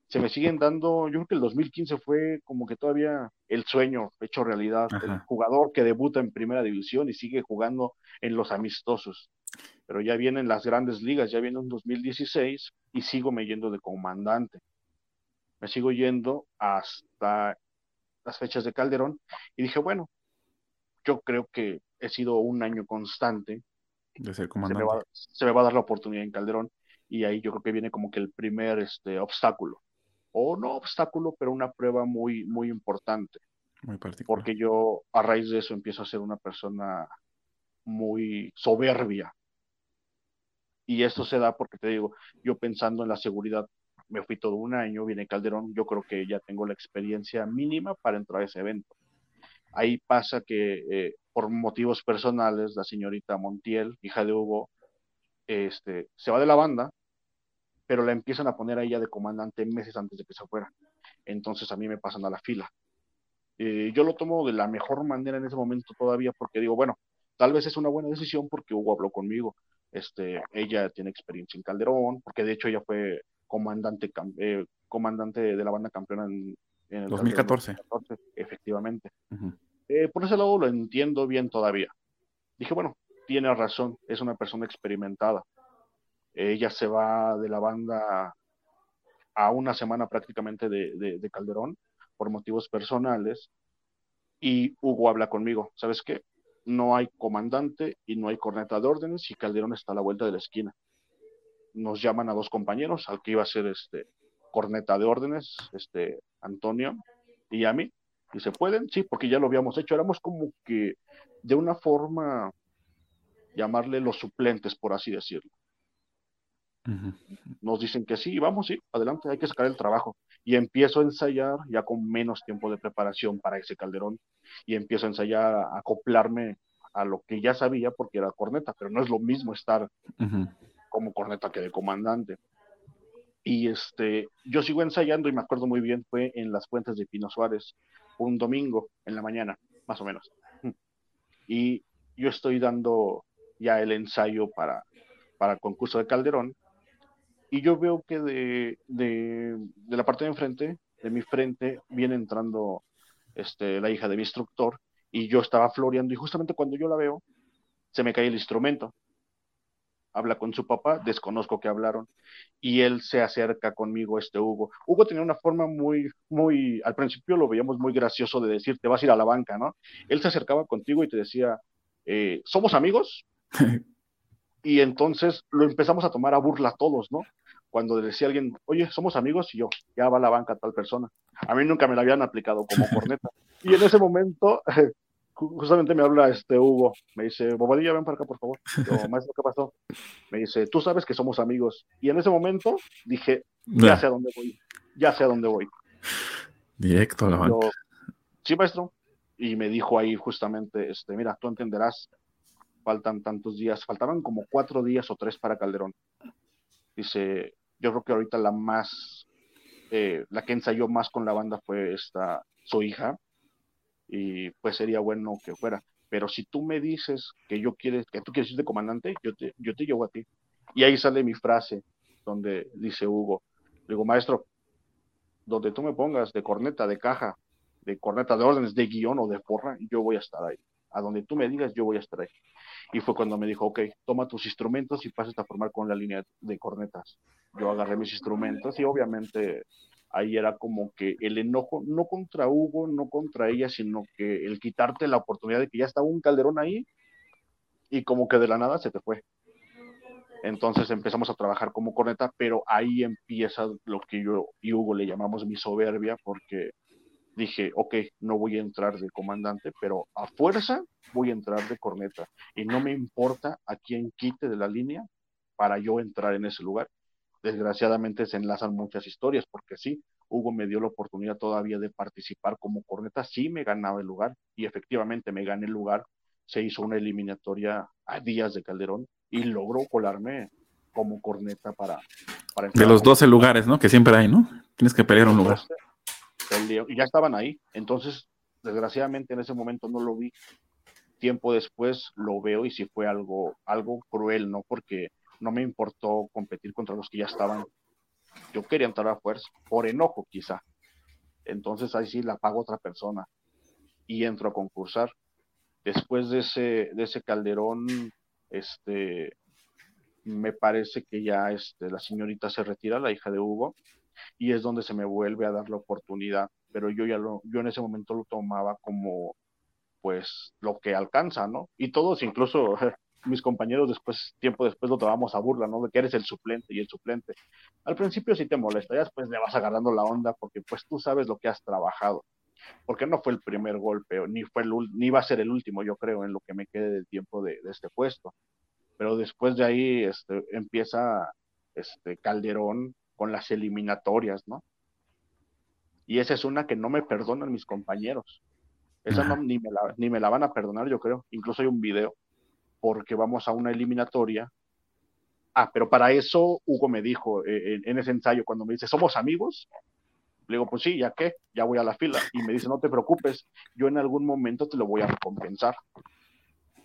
Se me siguen dando, yo creo que el 2015 fue como que todavía el sueño hecho realidad, el jugador que debuta en primera división y sigue jugando en los amistosos. Pero ya vienen las grandes ligas, ya viene un 2016 y sigo me yendo de comandante. Me sigo yendo hasta las fechas de Calderón y dije, bueno, yo creo que he sido un año constante. De ser comandante. Se me, va, a dar la oportunidad en Calderón y ahí yo creo que viene como que el primer este, obstáculo. O no obstáculo, pero una prueba muy, muy importante. Muy particular. Porque yo a raíz de eso empiezo a ser una persona muy soberbia. Y esto se da porque te digo, yo pensando en la seguridad, me fui todo un año, viene Calderón, yo creo que ya tengo la experiencia mínima para entrar a ese evento. Ahí pasa que eh, por motivos personales la señorita Montiel, hija de Hugo, este, se va de la banda, pero la empiezan a poner a ella de comandante meses antes de que se fuera. Entonces a mí me pasan a la fila. Eh, yo lo tomo de la mejor manera en ese momento todavía porque digo, bueno, tal vez es una buena decisión porque Hugo habló conmigo. Este, ella tiene experiencia en Calderón, porque de hecho ella fue comandante, eh, comandante de la banda campeona en, en el 2014. efectivamente. Eh, por ese lado lo entiendo bien todavía. Dije, bueno, tiene razón, es una persona experimentada. Ella se va de la banda a una semana prácticamente de, Calderón por motivos personales y Hugo habla conmigo, ¿sabes qué? No hay comandante y no hay corneta de órdenes y Calderón está a la vuelta de la esquina. Nos llaman a dos compañeros, al que iba a ser este corneta de órdenes, este Antonio, y a mí. Y se pueden, sí, porque ya lo habíamos hecho. Éramos como que de una forma, llamarle los suplentes, por así decirlo. Nos dicen que sí, vamos, sí, adelante, hay que sacar el trabajo. Y empiezo a ensayar ya con menos tiempo de preparación para ese calderón. Y empiezo a ensayar, a acoplarme a lo que ya sabía porque era corneta, pero no es lo mismo estar como corneta que de comandante. Y este, yo sigo ensayando y me acuerdo muy bien, fue en las fuentes de Pino Suárez, un domingo en la mañana, más o menos. Y yo estoy dando ya el ensayo para, para el concurso de Calderón. Y yo veo que de, de, de la parte de enfrente, de mi frente, viene entrando este, la hija de mi instructor y yo estaba floreando y justamente cuando yo la veo, se me cae el instrumento habla con su papá, desconozco que hablaron, y él se acerca conmigo, este Hugo. Hugo tenía una forma muy, muy, al principio lo veíamos muy gracioso de decir, te vas a ir a la banca, ¿no? Él se acercaba contigo y te decía, eh, ¿somos amigos? y entonces lo empezamos a tomar a burla todos, ¿no? Cuando decía alguien, oye, somos amigos, y yo, ya va a la banca tal persona. A mí nunca me la habían aplicado como corneta. y en ese momento justamente me habla este Hugo, me dice, Bobadilla, ven para acá, por favor. Yo, maestro, ¿qué pasó? Me dice, tú sabes que somos amigos. Y en ese momento dije, ya sé a dónde voy, ya sé a dónde voy. Directo a la banca. sí, maestro. Y me dijo ahí justamente, este, mira, tú entenderás, faltan tantos días, faltaban como cuatro días o tres para Calderón. Dice, yo creo que ahorita la más, eh, la que ensayó más con la banda fue esta, su hija, y pues sería bueno que fuera. Pero si tú me dices que yo quieres, que tú quieres ir de comandante, yo te, yo te llevo a ti. Y ahí sale mi frase donde dice Hugo, digo, maestro, donde tú me pongas de corneta, de caja, de corneta de órdenes, de guion o de porra, yo voy a estar ahí. A donde tú me digas, yo voy a estar ahí. Y fue cuando me dijo, ok, toma tus instrumentos y pasas a formar con la línea de cornetas. Yo agarré mis instrumentos y obviamente ahí era como que el enojo, no contra Hugo, no contra ella, sino que el quitarte la oportunidad de que ya estaba un calderón ahí y como que de la nada se te fue. Entonces empezamos a trabajar como corneta, pero ahí empieza lo que yo y Hugo le llamamos mi soberbia, porque dije, ok, no voy a entrar de comandante, pero a fuerza voy a entrar de corneta. Y no me importa a quién quite de la línea para yo entrar en ese lugar. Desgraciadamente se enlazan muchas historias, porque sí, Hugo me dio la oportunidad todavía de participar como corneta, sí me ganaba el lugar, y efectivamente me gané el lugar. Se hizo una eliminatoria a días de Calderón y logró colarme como corneta para... para de los 12 lugares, ¿no? Que siempre hay, ¿no? Tienes que pelear un lugar y ya estaban ahí. Entonces, desgraciadamente en ese momento no lo vi. Tiempo después lo veo y sí fue algo, algo cruel, ¿no? Porque no me importó competir contra los que ya estaban. Yo quería entrar a fuerza, por enojo quizá. Entonces ahí sí la pago otra persona y entro a concursar. Después de ese, de ese calderón, este, me parece que ya este, la señorita se retira, la hija de Hugo, y es donde se me vuelve a dar la oportunidad, pero yo ya lo, yo en ese momento lo tomaba como pues lo que alcanza, ¿no? Y todos, incluso mis compañeros después, tiempo después lo tomamos a burla, ¿no? De que eres el suplente y el suplente. Al principio sí te molesta, ya después le vas agarrando la onda porque pues tú sabes lo que has trabajado. Porque no fue el primer golpe, ni fue el, ni va a ser el último, yo creo, en lo que me quede del tiempo de, de este puesto. Pero después de ahí este, empieza este Calderón con las eliminatorias, ¿no? Y esa es una que no me perdonan mis compañeros. Esa no, ni, me la, ni me la van a perdonar, yo creo. Incluso hay un video, porque vamos a una eliminatoria. Ah, pero para eso Hugo me dijo eh, en, ese ensayo, cuando me dice, ¿somos amigos? Le digo, pues sí, ¿ya qué? Ya voy a la fila. Y me dice, no te preocupes, yo en algún momento te lo voy a recompensar.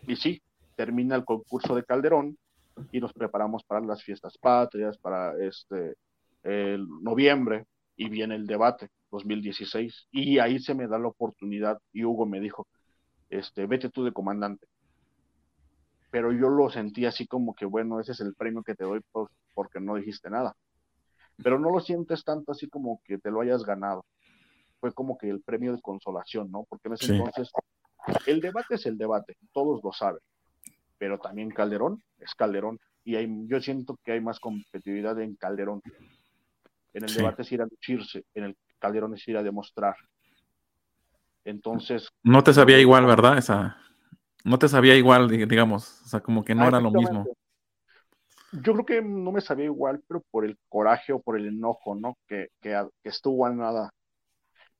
Y sí, termina el concurso de Calderón y nos preparamos para las fiestas patrias, para este, el noviembre y viene el debate 2016 y ahí se me da la oportunidad y Hugo me dijo, este, vete tú de comandante. Pero yo lo sentí así como que, bueno, ese es el premio que te doy porque no dijiste nada. Pero no lo sientes tanto así como que te lo hayas ganado. Fue como que el premio de consolación, ¿no? Porque en ese entonces el debate es el debate, todos lo saben. Pero también Calderón es Calderón. Y hay, yo siento que hay más competitividad en Calderón en el debate es ir a lucirse, en el Calderón es ir a demostrar. Entonces. No te sabía igual, ¿verdad? Esa. No te sabía igual, digamos. O sea, como que no era lo mismo. Yo creo que no me sabía igual, pero por el coraje o por el enojo, ¿no? Que, que, estuvo a nada.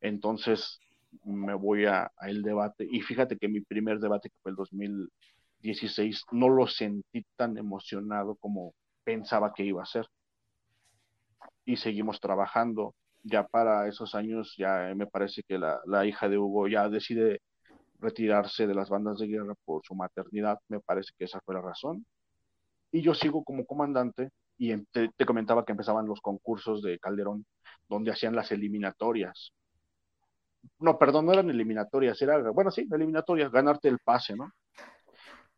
Entonces me voy a, el debate. Y fíjate que mi primer debate, que fue el 2016, no lo sentí tan emocionado como pensaba que iba a ser y seguimos trabajando. Ya para esos años, ya me parece que la, la hija de Hugo ya decide retirarse de las bandas de guerra por su maternidad, me parece que esa fue la razón. Y yo sigo como comandante y te, comentaba que empezaban los concursos de Calderón, donde hacían las eliminatorias. No, perdón, no eran eliminatorias, era, bueno, sí, eliminatorias, ganarte el pase, ¿no?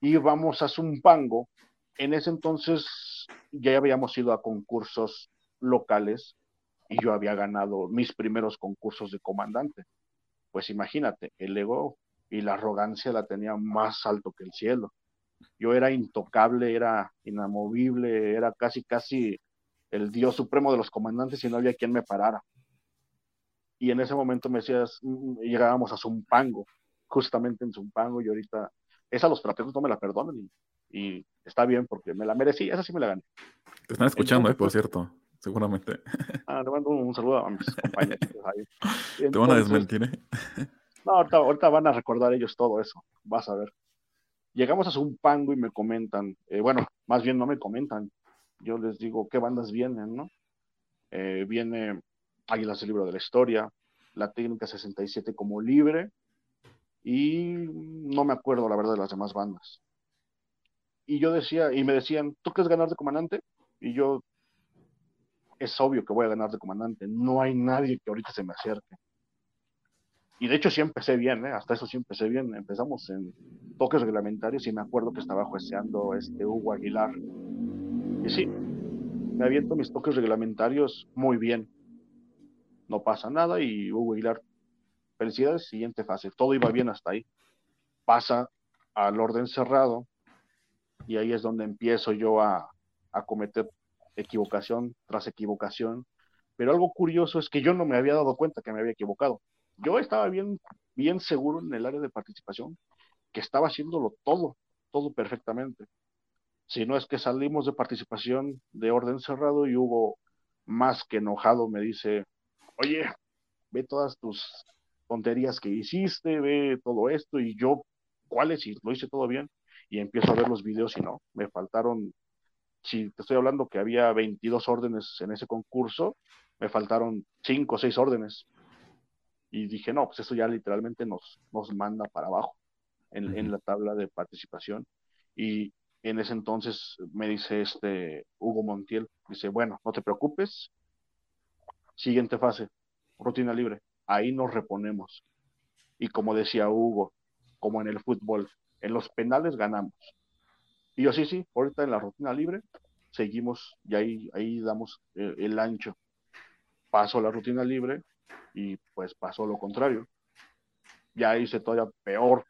Y vamos a Zumpango. En ese entonces ya habíamos ido a concursos locales y yo había ganado mis primeros concursos de comandante. Pues imagínate, el ego y la arrogancia la tenía más alto que el cielo. Yo era intocable, era inamovible, era casi, casi el dios supremo de los comandantes y no había quien me parara. Y en ese momento me decías, mm, llegábamos a Zumpango, justamente en Zumpango, y ahorita esa los traperos no me la perdonan y, está bien porque me la merecí, esa sí me la gané. Te están escuchando, eh, por cierto seguramente. Ah, le mando un saludo a mis compañeros Te van a desmentir, ¿eh? No, ahorita, van a recordar ellos todo eso, vas a ver. Llegamos a un pango y me comentan, eh, bueno, más bien no me comentan, yo les digo qué bandas vienen, ¿no? Eh, viene Águilas del Libro de la Historia, la técnica 67 como libre, y no me acuerdo la verdad de las demás bandas. Y yo decía, y me decían, ¿tú quieres ganar de comandante? Y yo es obvio que voy a ganar de comandante. No hay nadie que ahorita se me acerque. Y de hecho sí empecé bien, ¿eh? hasta eso sí empecé bien. Empezamos en toques reglamentarios y me acuerdo que estaba jueceando este Hugo Aguilar. Y sí, me aviento mis toques reglamentarios muy bien. No pasa nada y Hugo Aguilar, felicidades, siguiente fase. Todo iba bien hasta ahí. Pasa al orden cerrado y ahí es donde empiezo yo a, a cometer equivocación tras equivocación. Pero algo curioso es que yo no me había dado cuenta que me había equivocado yo estaba bien, bien seguro en el área de participación que estaba haciéndolo todo, todo perfectamente. Si no es que salimos de participación de orden cerrado y hubo más que enojado me dice, oye, ve todas tus tonterías que hiciste, ve todo esto y yo, ¿cuáles? Y lo hice todo bien y empiezo a ver los videos y no, me faltaron, si te estoy hablando que había 22 órdenes en ese concurso, me faltaron 5 o 6 órdenes y dije, no, pues eso ya literalmente nos, nos manda para abajo en, en la tabla de participación. Y en ese entonces me dice este Hugo Montiel, dice, bueno, no te preocupes, siguiente fase, rutina libre, ahí nos reponemos. Y como decía Hugo, como en el fútbol, en los penales ganamos. Y yo sí, sí, ahorita en la rutina libre seguimos y ahí, ahí damos el, el ancho. Paso la rutina libre, y pues pasó lo contrario. Ya hice todavía peor,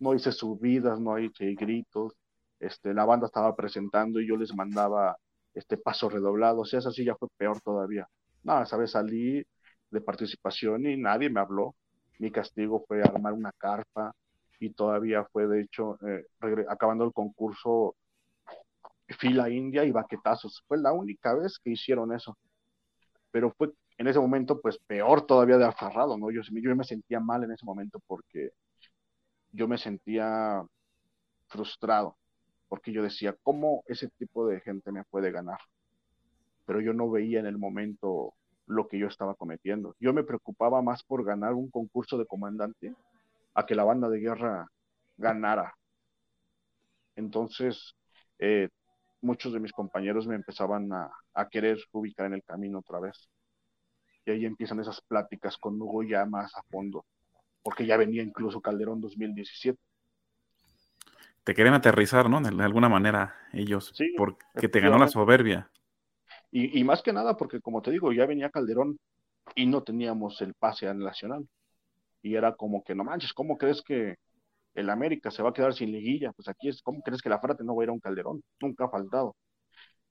no hice subidas, no hice gritos, este, la banda estaba presentando y yo les mandaba este paso redoblado, o sea, esa sí ya fue peor todavía. No, esa salí de participación y nadie me habló. Mi castigo fue armar una carpa y todavía fue, de hecho, eh, acabando el concurso, fila india y baquetazos. Fue la única vez que hicieron eso. Pero fue en ese momento, pues peor todavía de aferrado, ¿no? Yo, yo me sentía mal en ese momento porque yo me sentía frustrado, porque yo decía, ¿cómo ese tipo de gente me puede ganar? Pero yo no veía en el momento lo que yo estaba cometiendo. Yo me preocupaba más por ganar un concurso de comandante a que la banda de guerra ganara. Entonces, eh, muchos de mis compañeros me empezaban a, a querer ubicar en el camino otra vez y ahí empiezan esas pláticas con Hugo ya más a fondo, porque ya venía incluso Calderón 2017. Te quieren aterrizar, ¿no? De alguna manera ellos, sí, porque te ganó la soberbia. Y, y, más que nada porque, como te digo, ya venía Calderón y no teníamos el pase al Nacional. Y era como que, no manches, ¿cómo crees que el América se va a quedar sin liguilla? Pues aquí es, ¿cómo crees que la Frate no va a ir a un Calderón? Nunca ha faltado.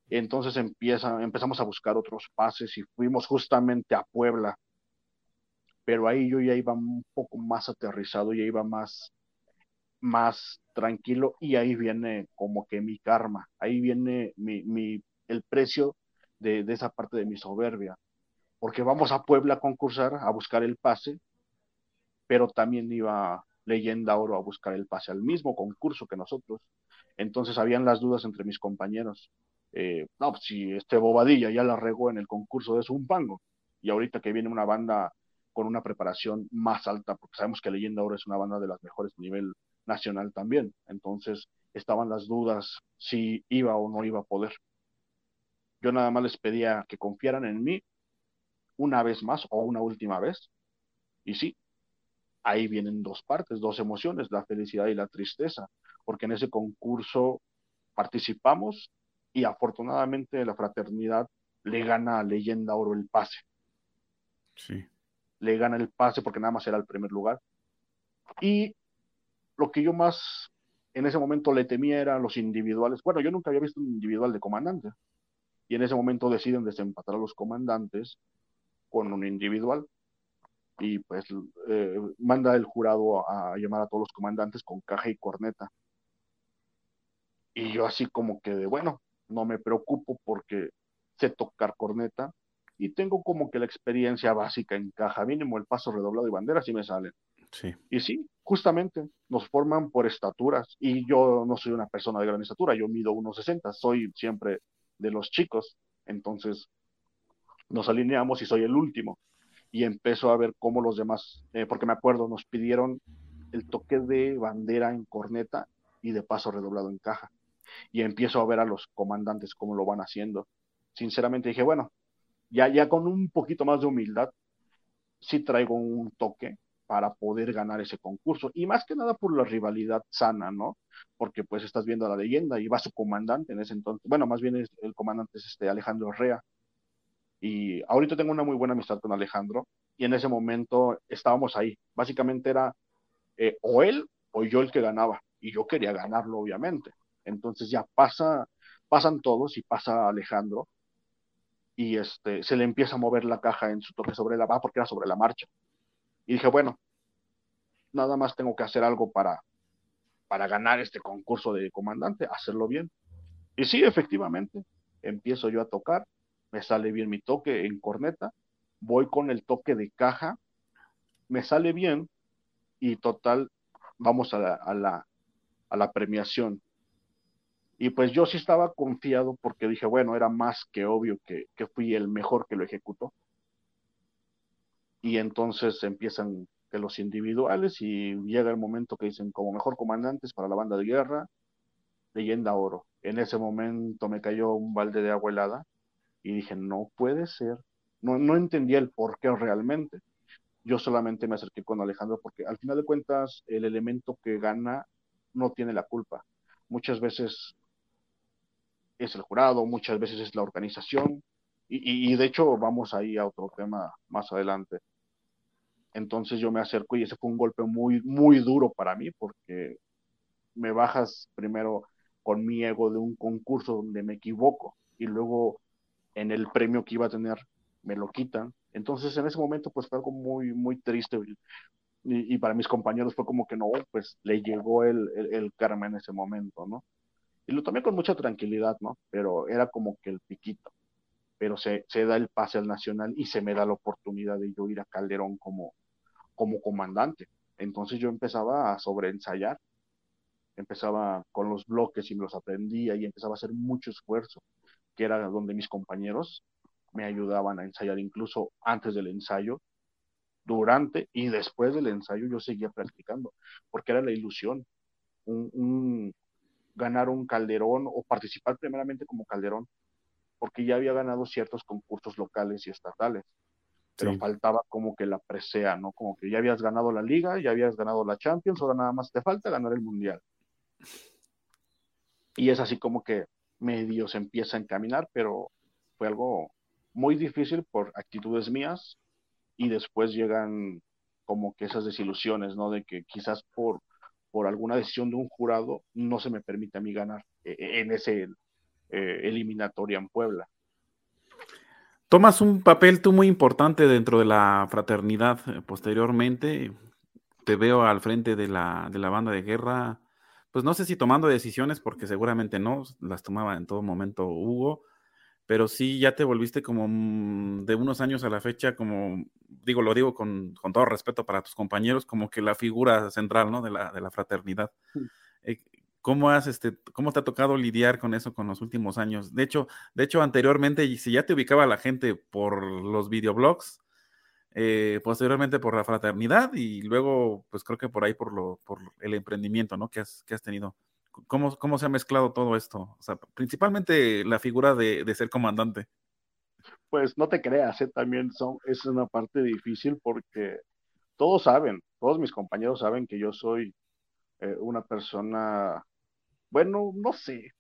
Entonces empieza, empezamos a buscar otros pases y fuimos justamente a Puebla. Pero ahí yo ya iba un poco más aterrizado, ya iba más, más tranquilo y ahí viene como que mi karma, ahí viene mi, el precio de, de esa parte de mi soberbia. Porque vamos a Puebla a concursar, a buscar el pase, pero también iba Leyenda Oro a buscar el pase al mismo concurso que nosotros. Entonces habían las dudas entre mis compañeros eh, no, pues, si este Bobadilla ya la regó en el concurso de Zumpango y ahorita que viene una banda con una preparación más alta, porque sabemos que Leyenda ahora es una banda de las mejores a nivel nacional también, entonces estaban las dudas si iba o no iba a poder. Yo nada más les pedía que confiaran en mí una vez más o una última vez, y sí, ahí vienen dos partes, dos emociones, la felicidad y la tristeza, porque en ese concurso participamos y afortunadamente la fraternidad le gana a Leyenda Oro el pase. Sí. Le gana el pase porque nada más era el primer lugar. Y lo que yo más en ese momento le temía eran los individuales. Bueno, yo nunca había visto un individual de comandante. Y en ese momento deciden desempatar a los comandantes con un individual. Y pues eh, manda el jurado a llamar a todos los comandantes con caja y corneta. Y yo así como que de, bueno, no me preocupo porque sé tocar corneta y tengo como que la experiencia básica en caja, mínimo el paso redoblado y bandera si me salen. Sí. Y sí, justamente nos forman por estaturas y yo no soy una persona de gran estatura, yo mido 1,60, soy siempre de los chicos, entonces nos alineamos y soy el último. Y empezó a ver cómo los demás, eh, porque me acuerdo, nos pidieron el toque de bandera en corneta y de paso redoblado en caja y empiezo a ver a los comandantes cómo lo van haciendo. Sinceramente dije, bueno, ya, ya con un poquito más de humildad, sí traigo un toque para poder ganar ese concurso. Y más que nada por la rivalidad sana, ¿no? Porque pues estás viendo a la leyenda y va su comandante en ese entonces. Bueno, más bien el comandante es este Alejandro Rea. Y ahorita tengo una muy buena amistad con Alejandro. Y en ese momento estábamos ahí. Básicamente era eh, o él o yo el que ganaba. Y yo quería ganarlo, obviamente. Entonces ya pasa, pasan todos y pasa Alejandro y este, se le empieza a mover la caja en su toque sobre la va porque era sobre la marcha. Y dije, bueno, nada más tengo que hacer algo para, para ganar este concurso de comandante, hacerlo bien. Y sí, efectivamente, empiezo yo a tocar, me sale bien mi toque en corneta, voy con el toque de caja, me sale bien y total, vamos a la, a la, a la premiación. Y pues yo sí estaba confiado porque dije, bueno, era más que obvio que, que fui el mejor que lo ejecutó. Y entonces empiezan que los individuales y llega el momento que dicen como mejor comandantes para la banda de guerra, leyenda oro. En ese momento me cayó un balde de agua helada y dije, no puede ser. No, no entendía el por qué realmente. Yo solamente me acerqué con Alejandro porque al final de cuentas el elemento que gana no tiene la culpa. Muchas veces es el jurado, muchas veces es la organización, y, de hecho vamos ahí a otro tema más adelante. Entonces yo me acerco y ese fue un golpe muy, muy duro para mí porque me bajas primero con mi ego de un concurso donde me equivoco y luego en el premio que iba a tener me lo quitan. Entonces en ese momento pues fue algo muy, muy triste y, para mis compañeros fue como que no, pues le llegó el, el, el karma en ese momento, ¿no? Y lo tomé con mucha tranquilidad, ¿no? Pero era como que el piquito. Pero se, se da el pase al Nacional y se me da la oportunidad de yo ir a Calderón como, como comandante. Entonces yo empezaba a sobreensayar, empezaba con los bloques y me los aprendía y empezaba a hacer mucho esfuerzo, que era donde mis compañeros me ayudaban a ensayar incluso antes del ensayo, durante y después del ensayo yo seguía practicando, porque era la ilusión, un, ganar un Calderón o participar primeramente como Calderón, porque ya había ganado ciertos concursos locales y estatales, pero faltaba como que la presea, ¿no? Como que ya habías ganado la liga, ya habías ganado la Champions, ahora nada más te falta ganar el Mundial. Y es así como que medio se empieza a encaminar, pero fue algo muy difícil por actitudes mías y después llegan como que esas desilusiones, ¿no? De que quizás por por alguna decisión de un jurado, no se me permite a mí ganar eh, eh, en ese eh, eliminatoria en Puebla. Tomas un papel tú muy importante dentro de la fraternidad posteriormente. Te veo al frente de la, de la banda de guerra. Pues no sé si tomando decisiones, porque seguramente no, las tomaba en todo momento Hugo, pero sí ya te volviste como mm, de unos años a la fecha, como digo, lo digo con, todo respeto para tus compañeros, como que la figura central, ¿no? De la, de la fraternidad. Eh, ¿Cómo, has, este, ¿Cómo te ha tocado lidiar con eso con los últimos años? De hecho, de hecho anteriormente, si ya te ubicaba la gente por los videoblogs, eh, posteriormente por la fraternidad y luego, pues creo que por ahí por, lo, por el emprendimiento, ¿no? Que has, que has tenido. ¿Cómo, ¿Cómo se ha mezclado todo esto? O sea, principalmente la figura de, de ser comandante. Pues no te creas, ¿eh? también son, es una parte difícil porque todos saben, todos mis compañeros saben que yo soy eh, una persona, bueno, no sé,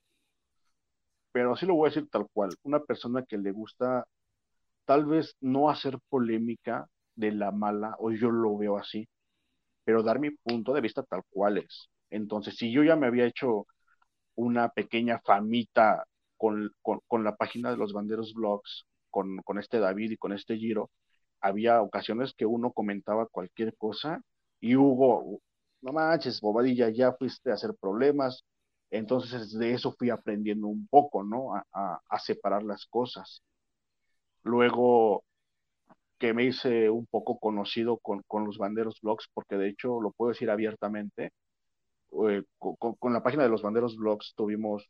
pero así lo voy a decir tal cual, una persona que le gusta tal vez no hacer polémica de la mala, o yo lo veo así, pero dar mi punto de vista tal cual es. Entonces, si yo ya me había hecho una pequeña famita con, la página de los banderos blogs, con, con, este David y con este Giro, había ocasiones que uno comentaba cualquier cosa y Hugo, no manches, bobadilla, ya fuiste a hacer problemas. Entonces de eso fui aprendiendo un poco, ¿no? A, a separar las cosas. Luego que me hice un poco conocido con, con, los banderos blogs, porque de hecho lo puedo decir abiertamente, eh, con, la página de los banderos blogs tuvimos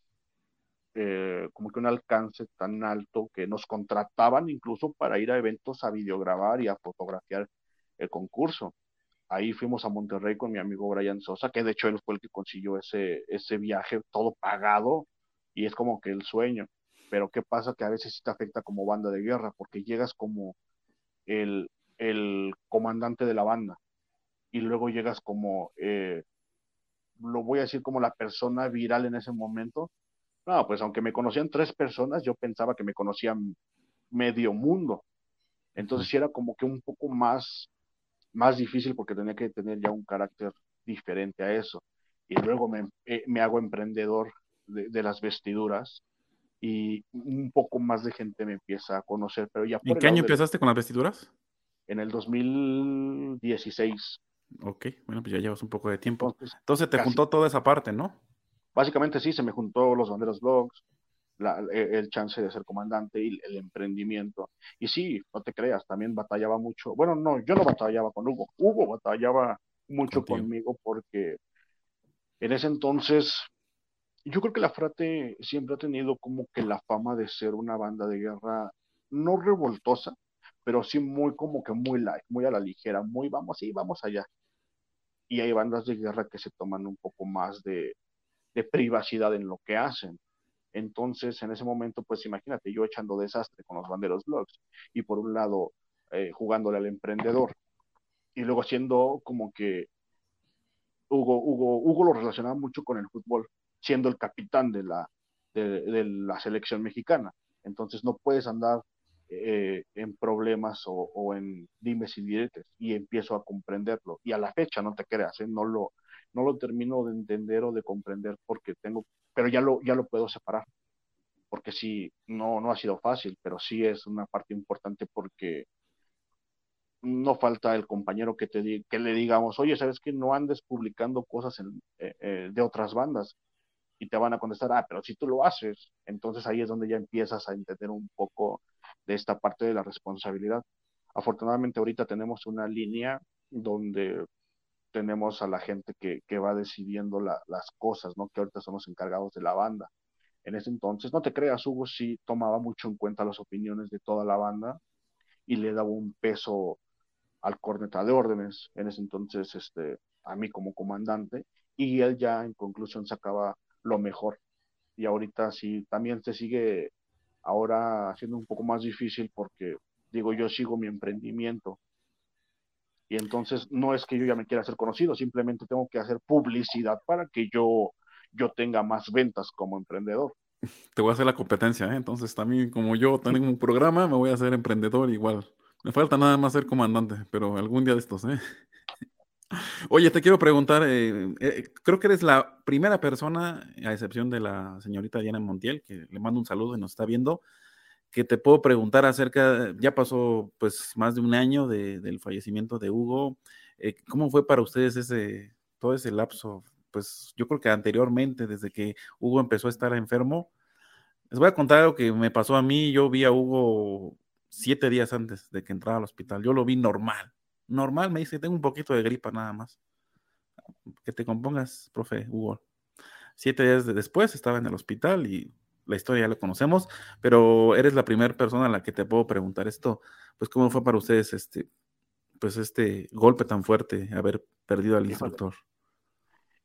eh, como que un alcance tan alto que nos contrataban incluso para ir a eventos a videograbar y a fotografiar el concurso. Ahí fuimos a Monterrey con mi amigo Brian Sosa, que de hecho él fue el que consiguió ese, ese viaje todo pagado y es como que el sueño. Pero ¿qué pasa? Que a veces sí te afecta como banda de guerra porque llegas como el, el comandante de la banda y luego llegas como, eh, lo voy a decir como la persona viral en ese momento. No, pues aunque me conocían tres personas, yo pensaba que me conocían medio mundo. Entonces sí era como que un poco más, más difícil porque tenía que tener ya un carácter diferente a eso. Y luego me, eh, me hago emprendedor de, de, las vestiduras y un poco más de gente me empieza a conocer. Pero ya ¿En qué año empezaste con las vestiduras? En el 2016. Ok, bueno, pues ya llevas un poco de tiempo. Entonces, Entonces te juntó toda esa parte, ¿no? Básicamente sí, se me juntó los banderos blogs, la, e, el chance de ser comandante y el emprendimiento. Y sí, no te creas, también batallaba mucho. Bueno, no, yo no batallaba con Hugo. Hugo batallaba mucho conmigo porque en ese entonces yo creo que la Frate siempre ha tenido como que la fama de ser una banda de guerra no revoltosa, pero sí muy como que muy light, muy a la ligera, muy vamos, sí, vamos allá. Y hay bandas de guerra que se toman un poco más de, privacidad en lo que hacen. Entonces, en ese momento, pues imagínate, yo echando desastre con los banderos blogs y por un lado eh, jugándole al emprendedor y luego siendo como que Hugo, Hugo, Hugo lo relacionaba mucho con el fútbol, siendo el capitán de la, de la selección mexicana. Entonces no puedes andar eh, en problemas o, o, en dimes y diretes y empiezo a comprenderlo. Y a la fecha, no te creas, ¿eh? no, lo, no lo termino de entender o de comprender porque tengo, pero ya lo, ya lo puedo separar. Porque sí, no, no ha sido fácil, pero sí es una parte importante porque no falta el compañero que, te que le digamos, oye, ¿sabes que no andes publicando cosas eh, eh, de otras bandas? Y te van a contestar, ah, pero si tú lo haces, entonces ahí es donde ya empiezas a entender un poco de esta parte de la responsabilidad. Afortunadamente ahorita tenemos una línea donde tenemos a la gente que, que va decidiendo la, las cosas, ¿no? Que ahorita son los encargados de la banda. En ese entonces, no te creas, Hugo sí tomaba mucho en cuenta las opiniones de toda la banda y le daba un peso al corneta de órdenes, en ese entonces, este, a mí como comandante, y él ya en conclusión sacaba lo mejor. Y ahorita sí, también se sigue ahora haciendo un poco más difícil porque, digo, yo sigo mi emprendimiento. Y entonces no es que yo ya me quiera ser conocido, simplemente tengo que hacer publicidad para que yo, yo tenga más ventas como emprendedor. Te voy a hacer la competencia, ¿eh? entonces también como yo tengo un programa, me voy a hacer emprendedor igual. Me falta nada más ser comandante, pero algún día de estos, ¿eh? Oye, te quiero preguntar, eh, eh, creo que eres la primera persona, a excepción de la señorita Diana Montiel, que le mando un saludo y nos está viendo, que te puedo preguntar acerca, ya pasó pues más de un año de, del fallecimiento de Hugo, eh, ¿cómo fue para ustedes ese, todo ese lapso? Pues yo creo que anteriormente, desde que Hugo empezó a estar enfermo, les voy a contar algo que me pasó a mí, yo vi a Hugo siete días antes de que entrara al hospital, yo lo vi normal, normal, me dice, tengo un poquito de gripa nada más. Que te compongas, profe Hugo. Siete días después estaba en el hospital y la historia ya la conocemos, pero eres la primera persona a la que te puedo preguntar esto, pues cómo fue para ustedes este, pues este golpe tan fuerte, haber perdido al instructor.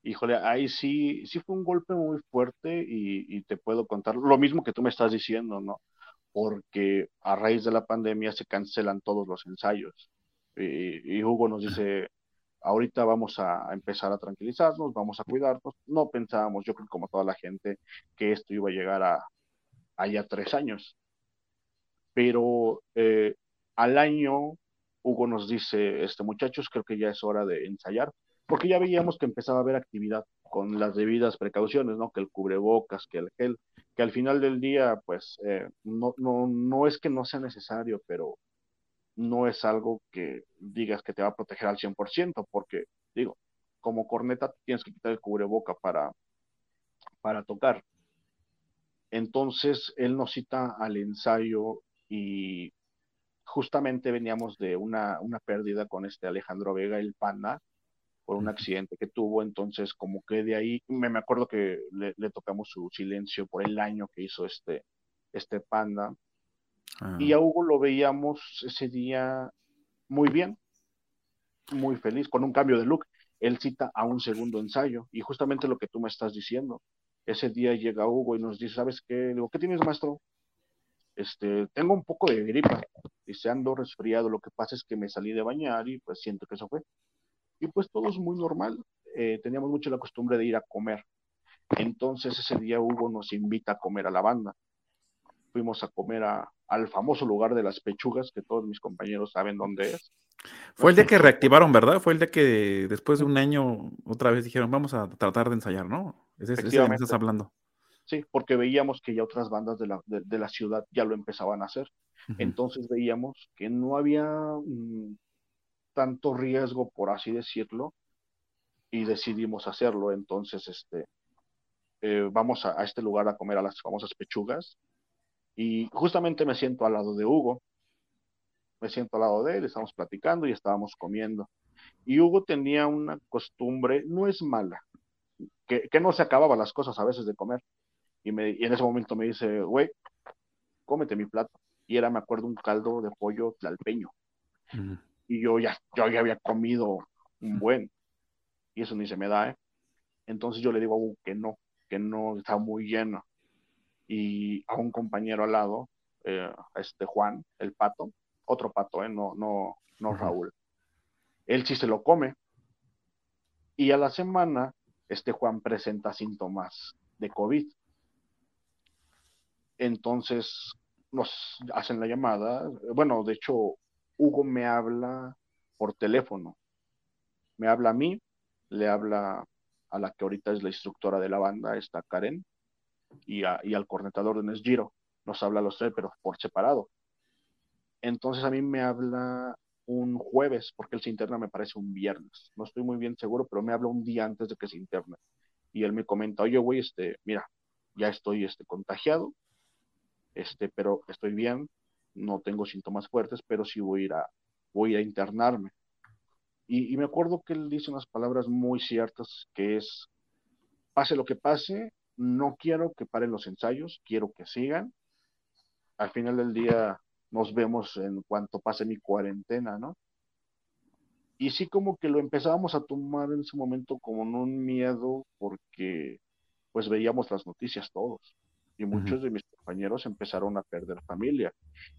Híjole, ahí sí, sí fue un golpe muy fuerte y, y, te puedo contar lo mismo que tú me estás diciendo, ¿no? Porque a raíz de la pandemia se cancelan todos los ensayos. Y, Hugo nos dice, ahorita vamos a empezar a tranquilizarnos, vamos a cuidarnos. No pensábamos, yo creo como toda la gente, que esto iba a llegar a allá tres años. Pero eh, al año, Hugo nos dice, este muchachos, creo que ya es hora de ensayar, porque ya veíamos que empezaba a haber actividad con las debidas precauciones, ¿no? Que el cubrebocas, que el gel, que al final del día, pues, eh, no, no, no es que no sea necesario, pero no es algo que digas que te va a proteger al 100%, porque digo, como corneta tienes que quitar el cubreboca para, para tocar. Entonces él nos cita al ensayo y justamente veníamos de una, una pérdida con este Alejandro Vega, el panda, por un accidente que tuvo, entonces como que de ahí, me, me acuerdo que le, le, tocamos su silencio por el año que hizo este, este panda, Ah. Y a Hugo lo veíamos ese día muy bien, muy feliz, con un cambio de look. Él cita a un segundo ensayo y justamente lo que tú me estás diciendo. Ese día llega Hugo y nos dice, ¿sabes qué? digo, ¿qué tienes, maestro? Este, tengo un poco de gripa. Dice, ando resfriado. Lo que pasa es que me salí de bañar y pues siento que eso fue. y pues todo es muy normal. Eh, teníamos mucho la costumbre de ir a comer. Entonces ese día Hugo nos invita a comer a la banda. Fuimos a comer al famoso lugar de las pechugas, que todos mis compañeros saben dónde es. Fue el día que reactivaron, ¿verdad? Fue el día que después de un año otra vez dijeron, vamos a tratar de ensayar, ¿no? Ese, ese que estás hablando. Sí, porque veíamos que ya otras bandas de la, de, la ciudad ya lo empezaban a hacer. Entonces veíamos que no había mm, tanto riesgo, por así decirlo, y decidimos hacerlo. Entonces, este, eh, vamos a, este lugar a comer a las famosas pechugas y justamente me siento al lado de Hugo. Me siento al lado de él, estamos platicando y estábamos comiendo. Y Hugo tenía una costumbre, no es mala, que, no se acababa las cosas a veces de comer. Y, me, en ese momento me dice, güey, cómete mi plato. Y era, me acuerdo, un caldo de pollo tlalpeño. Y yo ya, yo ya había comido un buen. Y eso ni se me da, ¿eh? Entonces yo le digo a Hugo que no, que no está muy lleno. Y a un compañero al lado, eh, este Juan, el pato, otro pato, ¿eh? no, no, no Raúl. Él sí se lo come. Y a la semana, este Juan presenta síntomas de COVID. Entonces nos hacen la llamada. Bueno, de hecho, Hugo me habla por teléfono. Me habla a mí, le habla a la que ahorita es la instructora de la banda, está Karen, y, al cornetador de Nesgiro. Nos habla a los tres, pero por separado. Entonces a mí me habla un jueves, porque él se interna me parece un viernes. No estoy muy bien seguro, pero me habla un día antes de que se interne. Y él me comenta, oye, güey, este, mira, ya estoy este, contagiado, este, pero estoy bien, no tengo síntomas fuertes, pero sí voy a internarme. Y, me acuerdo que él dice unas palabras muy ciertas, que es, pase lo que pase, no quiero que paren los ensayos, quiero que sigan. Al final del día nos vemos en cuanto pase mi cuarentena, ¿no? Y sí como que lo empezábamos a tomar en ese momento como un miedo porque pues veíamos las noticias todos y muchos de mis compañeros empezaron a perder familia.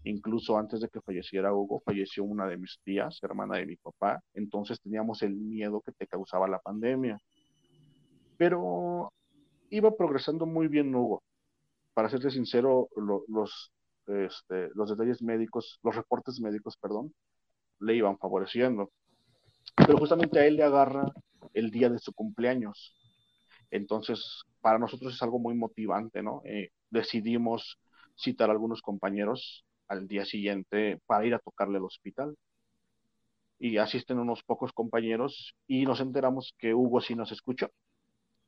Incluso antes de que falleciera Hugo, falleció una de mis tías, hermana de mi papá, entonces teníamos el miedo que te causaba la pandemia. Pero iba progresando muy bien Hugo. Para serte sincero, los, este, los detalles médicos, los reportes médicos, perdón, le iban favoreciendo. Pero justamente a él le agarra el día de su cumpleaños. Entonces, para nosotros es algo muy motivante, ¿no? Eh, decidimos citar a algunos compañeros al día siguiente para ir a tocarle al hospital. Y asisten unos pocos compañeros y nos enteramos que Hugo sí nos escuchó.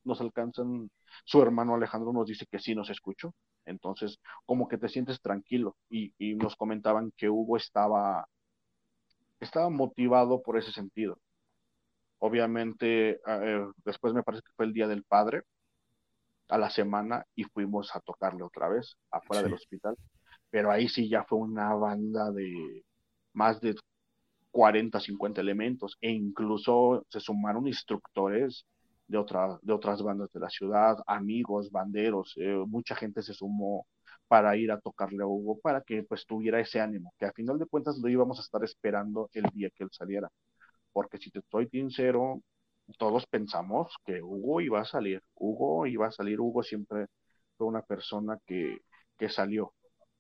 Nos alcanzan, su hermano Alejandro nos dice que sí nos escuchó. Entonces, como que te sientes tranquilo. Y, y nos comentaban que Hugo estaba, estaba motivado por ese sentido. Obviamente, eh, después me parece que fue el Día del Padre, a la semana, y fuimos a tocarle otra vez afuera del hospital. Pero ahí sí ya fue una banda de más de 40, 50 elementos, e incluso se sumaron instructores de, otra, de otras bandas de la ciudad, amigos, banderos, eh, mucha gente se sumó para ir a tocarle a Hugo, para que pues tuviera ese ánimo, que a final de cuentas lo íbamos a estar esperando el día que él saliera porque si te estoy sincero, todos pensamos que Hugo iba a salir, Hugo iba a salir, Hugo siempre fue una persona que, que salió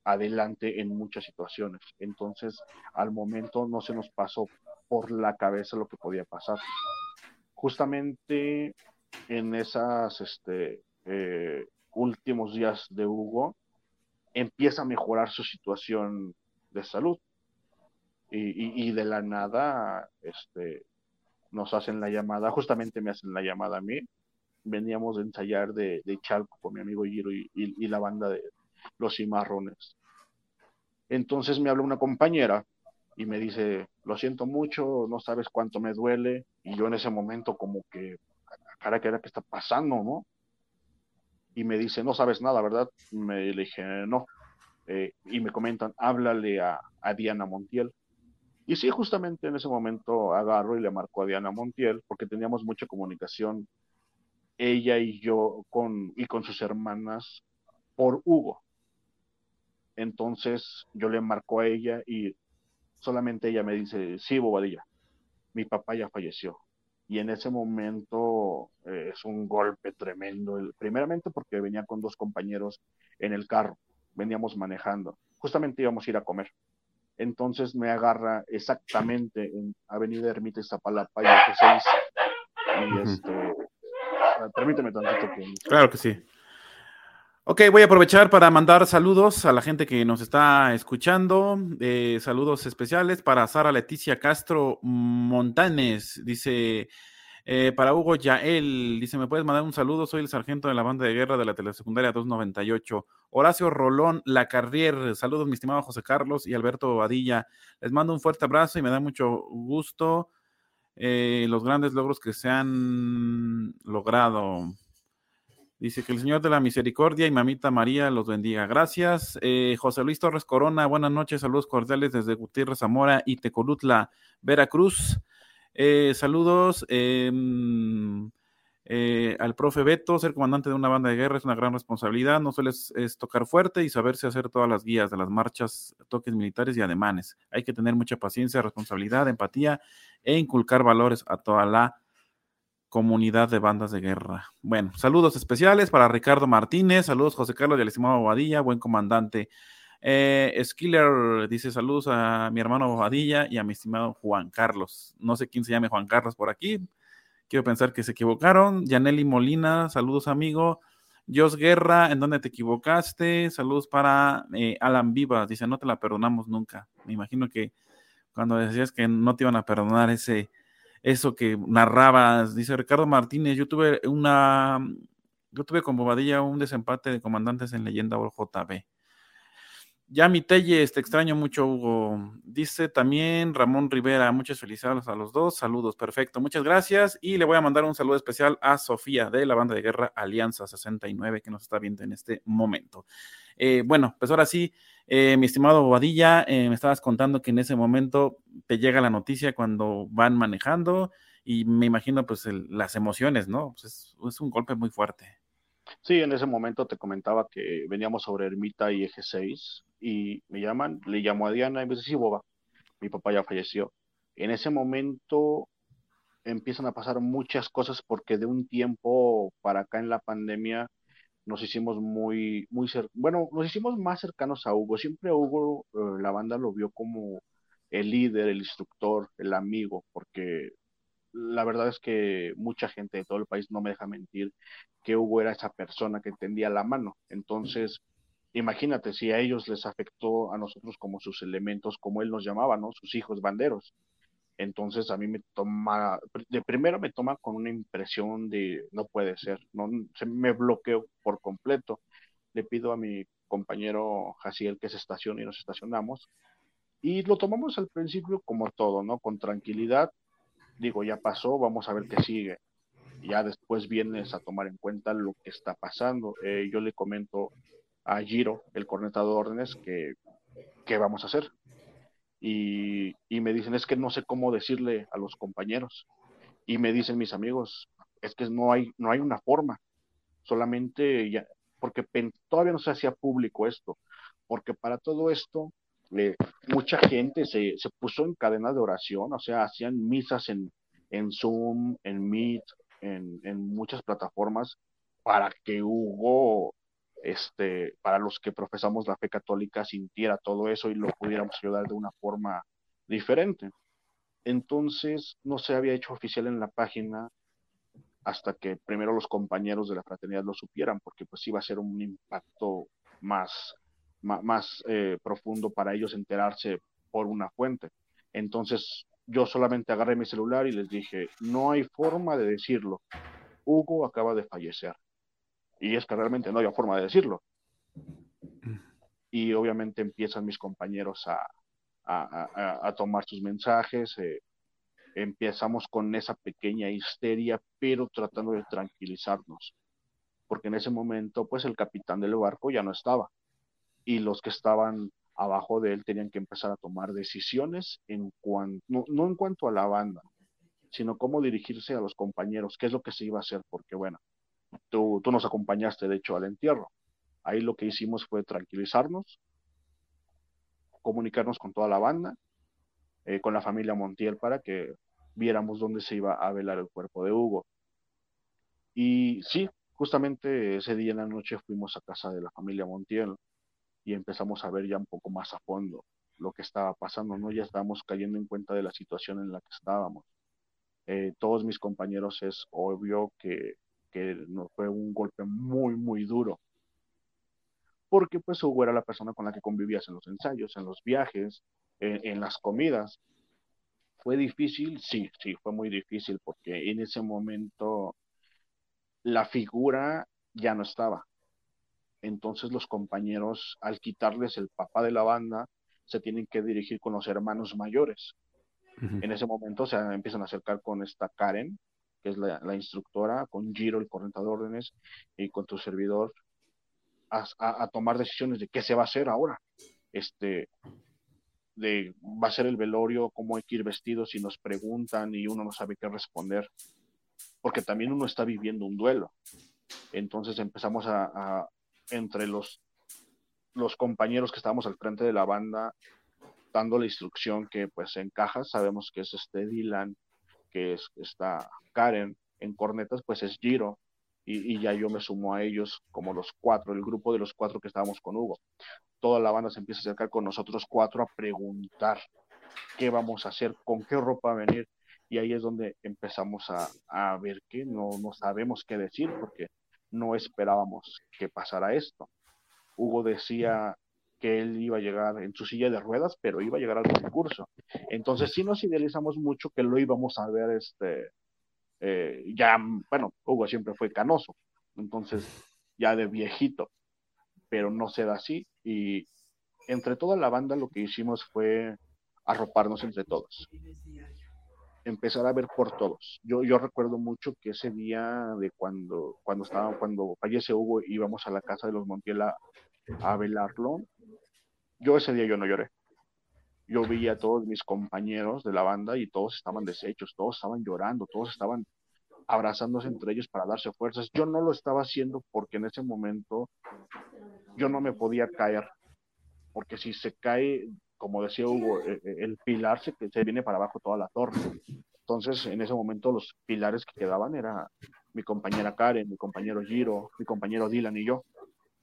adelante en muchas situaciones. Entonces, al momento no se nos pasó por la cabeza lo que podía pasar. Justamente en esas este, eh, últimos días de Hugo, empieza a mejorar su situación de salud y, de la nada este, nos hacen la llamada, justamente me hacen la llamada a mí. Veníamos de ensayar de, de Chalco con mi amigo Giro y, y, la banda de Los Cimarrones. Entonces me habla una compañera y me dice, lo siento mucho, no sabes cuánto me duele. Y yo en ese momento como que, cara, ¿qué era que está pasando, no? Y me dice, no sabes nada, ¿verdad? Me le dije, no. Eh, y me comentan, háblale a, a Diana Montiel. Y sí, justamente en ese momento agarro y le marco a Diana Montiel, porque teníamos mucha comunicación, ella y yo, con, y con sus hermanas, por Hugo. Entonces yo le marco a ella y solamente ella me dice, sí, Bobadilla, mi papá ya falleció. y en ese momento eh, es un golpe tremendo, primeramente porque venía con dos compañeros en el carro, veníamos manejando, justamente íbamos a ir a comer. Entonces me agarra exactamente en Avenida Ermita Iztapalapa y F6. Y este, permíteme tantito que... Claro que sí. Ok, voy a aprovechar para mandar saludos a la gente que nos está escuchando. Eh, saludos especiales para Sara Leticia Castro Montanes. Dice, eh, para Hugo Yael, dice, ¿me puedes mandar un saludo? Soy el sargento de la banda de guerra de la telesecundaria 298. Horacio Rolón Lacarrier, saludos mi estimado José Carlos y Alberto Badilla. Les mando un fuerte abrazo y me da mucho gusto eh, los grandes logros que se han logrado. Dice que el Señor de la Misericordia y Mamita María los bendiga. Gracias. Eh, José Luis Torres Corona, buenas noches, saludos cordiales desde Gutiérrez Zamora y Tecolutla, Veracruz. Eh, saludos em, eh, al profe Beto, ser comandante de una banda de guerra es una gran responsabilidad, no solo es, tocar fuerte y saberse hacer todas las guías de las marchas, toques militares y ademanes. Hay que tener mucha paciencia, responsabilidad, empatía e inculcar valores a toda la comunidad de bandas de guerra. Bueno, saludos especiales para Ricardo Martínez, saludos José Carlos y al estimado Bobadilla, buen comandante. Eh, Skiller dice saludos a mi hermano Bobadilla y a mi estimado Juan Carlos. No sé quién se llame Juan Carlos por aquí. Quiero pensar que se equivocaron. Yaneli Molina, saludos amigo. Jos Guerra, ¿en dónde te equivocaste? Saludos para eh, Alan Vivas. Dice, no te la perdonamos nunca. Me imagino que cuando decías que no te iban a perdonar ese, eso que narrabas. Dice Ricardo Martínez, yo tuve una, yo tuve con Bobadilla un desempate de comandantes en Leyenda o JB. Ya mi Telles, te extraño mucho, Hugo. Dice también Ramón Rivera, muchas felicidades a los dos. Saludos, perfecto, muchas gracias. Y le voy a mandar un saludo especial a Sofía de la banda de guerra Alianza 69 que nos está viendo en este momento. Eh, bueno, pues ahora sí, eh, mi estimado Bobadilla, eh, me estabas contando que en ese momento te llega la noticia cuando van manejando y me imagino pues las emociones, ¿no? Pues es, un golpe muy fuerte. Sí, en ese momento te comentaba que veníamos sobre Ermita y Eje 6 y me llaman, le llamo a Diana y me dice, sí, Boba, mi papá ya falleció. En ese momento empiezan a pasar muchas cosas porque de un tiempo para acá en la pandemia nos hicimos muy, muy, bueno, nos hicimos más cercanos a Hugo. Siempre Hugo, eh, la banda lo vio como el líder, el instructor, el amigo, porque la verdad es que mucha gente de todo el país no me deja mentir que Hugo era esa persona que tendía la mano. Entonces, imagínate si a ellos les afectó a nosotros como sus elementos, como él nos llamaba, ¿no? Sus hijos banderos. Entonces a mí me toma, de primero me toma con una impresión de no puede ser, no se me bloqueo por completo. Le pido a mi compañero Jaciel que se estacione y nos estacionamos. Y lo tomamos al principio como todo, ¿no? Con tranquilidad. Digo, ya pasó, vamos a ver qué sigue. Ya después vienes a tomar en cuenta lo que está pasando. Eh, yo le comento a Giro, el cornetado de órdenes, que qué vamos a hacer y, me dicen, es que no sé cómo decirle a los compañeros. Y me dicen mis amigos, es que no hay, no hay una forma, solamente ya, porque todavía no se hacía público esto, porque para todo esto eh, mucha gente se, se, puso en cadena de oración, o sea, hacían misas en, en Zoom, en Meet, en, en muchas plataformas para que Hugo este, para los que profesamos la fe católica sintiera todo eso y lo pudiéramos ayudar de una forma diferente. Entonces, no se había hecho oficial en la página hasta que primero los compañeros de la fraternidad lo supieran, porque pues iba a ser un impacto más, más, eh, profundo para ellos enterarse por una fuente. Entonces, yo solamente agarré mi celular y les dije, no hay forma de decirlo. Hugo acaba de fallecer. Y es que realmente no había forma de decirlo. Y obviamente empiezan mis compañeros a, a, tomar sus mensajes. Eh, empezamos con esa pequeña histeria, pero tratando de tranquilizarnos. Porque en ese momento, pues el capitán del barco ya no estaba. Y los que estaban abajo de él tenían que empezar a tomar decisiones en cuanto, no, no en cuanto a la banda, sino cómo dirigirse a los compañeros, qué es lo que se iba a hacer, porque bueno, Tú, tú nos acompañaste, de hecho, al entierro. Ahí lo que hicimos fue tranquilizarnos, comunicarnos con toda la banda, eh, con la familia Montiel para que viéramos dónde se iba a velar el cuerpo de Hugo. Y sí, justamente ese día en la noche fuimos a casa de la familia Montiel y empezamos a ver ya un poco más a fondo lo que estaba pasando, ¿no? Ya estábamos cayendo en cuenta de la situación en la que estábamos. Eh, todos mis compañeros es obvio que, que nos fue un golpe muy, muy duro. Porque pues Hugo era la persona con la que convivías en los ensayos, en los viajes, en las comidas. ¿Fue difícil? Sí, sí, fue muy difícil porque en ese momento la figura ya no estaba. Entonces los compañeros, al quitarles el papá de la banda, se tienen que dirigir con los hermanos mayores. En ese momento se empiezan a acercar con esta Karen, que es la, instructora, con Giro, el corriente de órdenes, y con tu servidor, a, a, tomar decisiones de qué se va a hacer ahora. Este, de va a ser el velorio, cómo hay que ir vestidos, si nos preguntan y uno no sabe qué responder, porque también uno está viviendo un duelo. Entonces empezamos a, entre los, los compañeros que estábamos al frente de la banda, dando la instrucción que pues en cajas sabemos que es este Dylan, que es está Karen, en cornetas pues es Giro, y, y, ya yo me sumo a ellos como los cuatro, el grupo de los cuatro que estábamos con Hugo. Toda la banda se empieza a acercar con nosotros cuatro a preguntar qué vamos a hacer, con qué ropa venir. Y ahí es donde empezamos a, ver que no, no sabemos qué decir porque no esperábamos que pasara esto. Hugo decía que él iba a llegar en su silla de ruedas, pero iba a llegar al concurso. Entonces sí nos idealizamos mucho que lo íbamos a ver, este, eh, ya, bueno, Hugo siempre fue canoso, entonces ya de viejito pero no se da así. Y entre toda la banda lo que hicimos fue arroparnos entre todos. Empezar a ver por todos. Yo, yo recuerdo mucho que ese día de cuando, cuando estaba, cuando fallece Hugo, íbamos a la casa de los Montiel a, a velarlo. Yo ese día yo no lloré. Yo vi a todos mis compañeros de la banda y todos estaban deshechos, todos estaban llorando, todos estaban abrazándose entre ellos para darse fuerzas. Yo no lo estaba haciendo porque en ese momento yo no me podía caer, porque si se cae, como decía Hugo, eh, eh, el pilar se, se viene para abajo toda la torre. Entonces, en ese momento los pilares que quedaban era mi compañera Karen, mi compañero Giro, mi compañero Dylan y yo.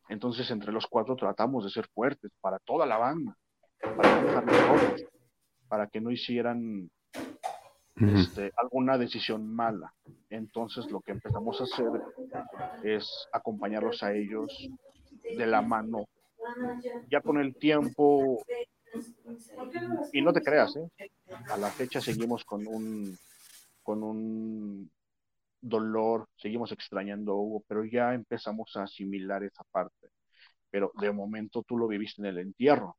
Entonces, entre los cuatro tratamos de ser fuertes para toda la banda, para, para que no hicieran este, alguna decisión mala. Entonces lo que empezamos a hacer es acompañarlos a ellos de la mano. Ya con el tiempo, y no te creas, ¿eh? a la fecha seguimos con un, con un dolor, seguimos extrañando Hugo, pero ya empezamos a asimilar esa parte. Pero de momento tú lo viviste en el entierro.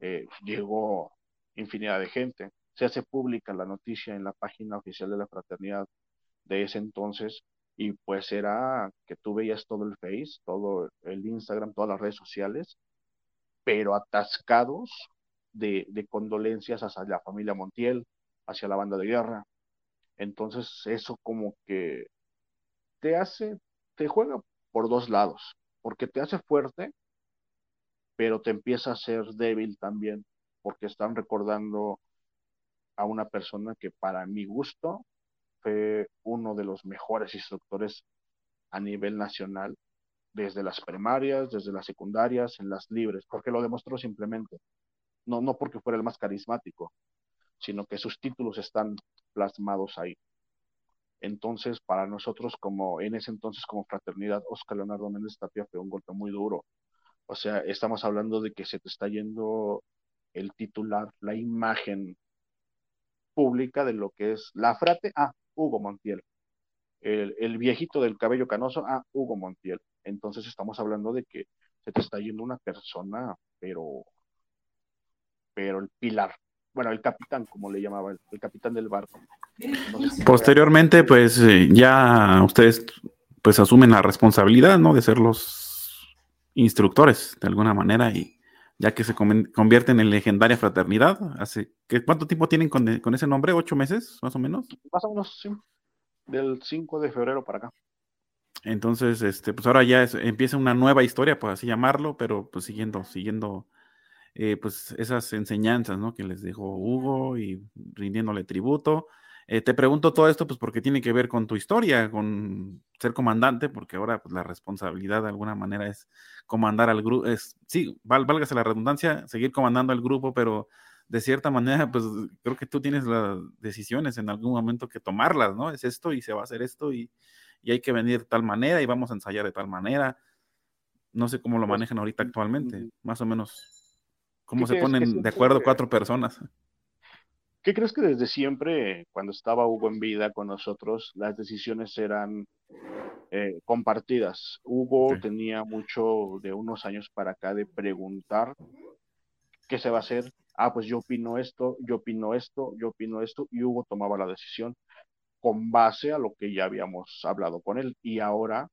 Eh, llegó infinidad de gente se hace pública la noticia en la página oficial de la fraternidad de ese entonces y pues era que tú veías todo el Face, todo el Instagram, todas las redes sociales, pero atascados de, condolencias hacia la familia Montiel, hacia la banda de guerra. Entonces eso como que te hace, te juega por dos lados, porque te hace fuerte, pero te empieza a ser débil también, porque están recordando a una persona que para mi gusto fue uno de los mejores instructores a nivel nacional, desde las primarias, desde las secundarias, en las libres, porque lo demostró simplemente. No, no porque fuera el más carismático, sino que sus títulos están plasmados ahí. Entonces, para nosotros, como en ese entonces, como fraternidad, Oscar Leonardo Méndez Tapia fue un golpe muy duro. O sea, estamos hablando de que se te está yendo el titular, la imagen pública de lo que es la frate, ah, Hugo Montiel. El, viejito del cabello canoso, ah, Hugo Montiel. Entonces estamos hablando de que se te está yendo una persona, pero, pero el pilar, bueno, el capitán, como le llamaba, el, capitán del barco. Posteriormente, pues eh, ya ustedes pues asumen la responsabilidad, ¿no? De ser los instructores de alguna manera y ya que se convierten en legendaria fraternidad. Hace, ¿Cuánto tiempo tienen con, ese nombre? ¿Ocho meses, más o menos? Más o menos, sí. Del 5 de febrero para acá. Entonces, este, pues ahora ya empieza una nueva historia, por así llamarlo, pero pues siguiendo, siguiendo eh, pues esas enseñanzas, ¿no? Que les dejó Hugo y rindiéndole tributo. Eh, te pregunto todo esto pues porque tiene que ver con tu historia, con ser comandante, porque ahora pues la responsabilidad de alguna manera es comandar al grupo, es, sí, válgase la redundancia, seguir comandando al grupo, pero de cierta manera pues creo que tú tienes las decisiones en algún momento que tomarlas, ¿no? Es esto y se va a hacer esto y, y hay que venir de tal manera y vamos a ensayar de tal manera. No sé cómo lo pues, manejan ahorita actualmente, mm, más o menos. ¿Cómo se ponen de acuerdo cuatro personas? ¿Qué crees que desde siempre, cuando estaba Hugo en vida con nosotros, las decisiones eran eh, compartidas? Hugo tenía mucho de unos años para acá de preguntar qué se va a hacer. Ah, pues yo opino esto, yo opino esto, yo opino esto, y Hugo tomaba la decisión con base a lo que ya habíamos hablado con él. Y ahora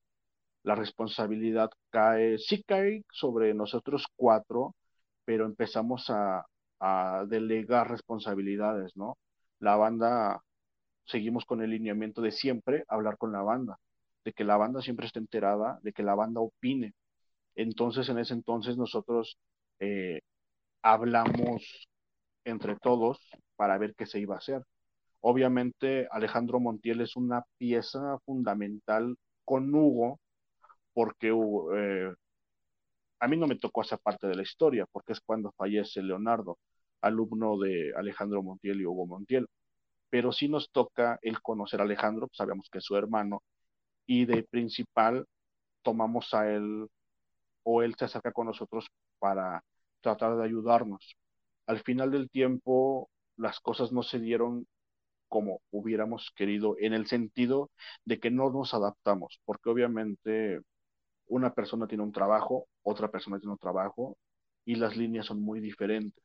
la responsabilidad cae, sí cae sobre nosotros cuatro, pero empezamos a, delegar responsabilidades, ¿no? La banda, seguimos con el lineamiento de siempre hablar con la banda, de que la banda siempre esté enterada, de que la banda opine. Entonces, en ese entonces nosotros eh, hablamos entre todos para ver qué se iba a hacer. Obviamente, Alejandro Montiel es una pieza fundamental con Hugo, porque eh, a mí no me tocó esa parte de la historia, porque es cuando fallece Leonardo, alumno de Alejandro Montiel y Hugo Montiel. Pero sí nos toca el conocer a Alejandro, pues sabemos que es su hermano, y de principal tomamos a él o él se acerca con nosotros para tratar de ayudarnos. Al final del tiempo, las cosas no se dieron como hubiéramos querido, en el sentido de que no nos adaptamos, porque obviamente una persona tiene un trabajo, otra persona tiene un trabajo y las líneas son muy diferentes.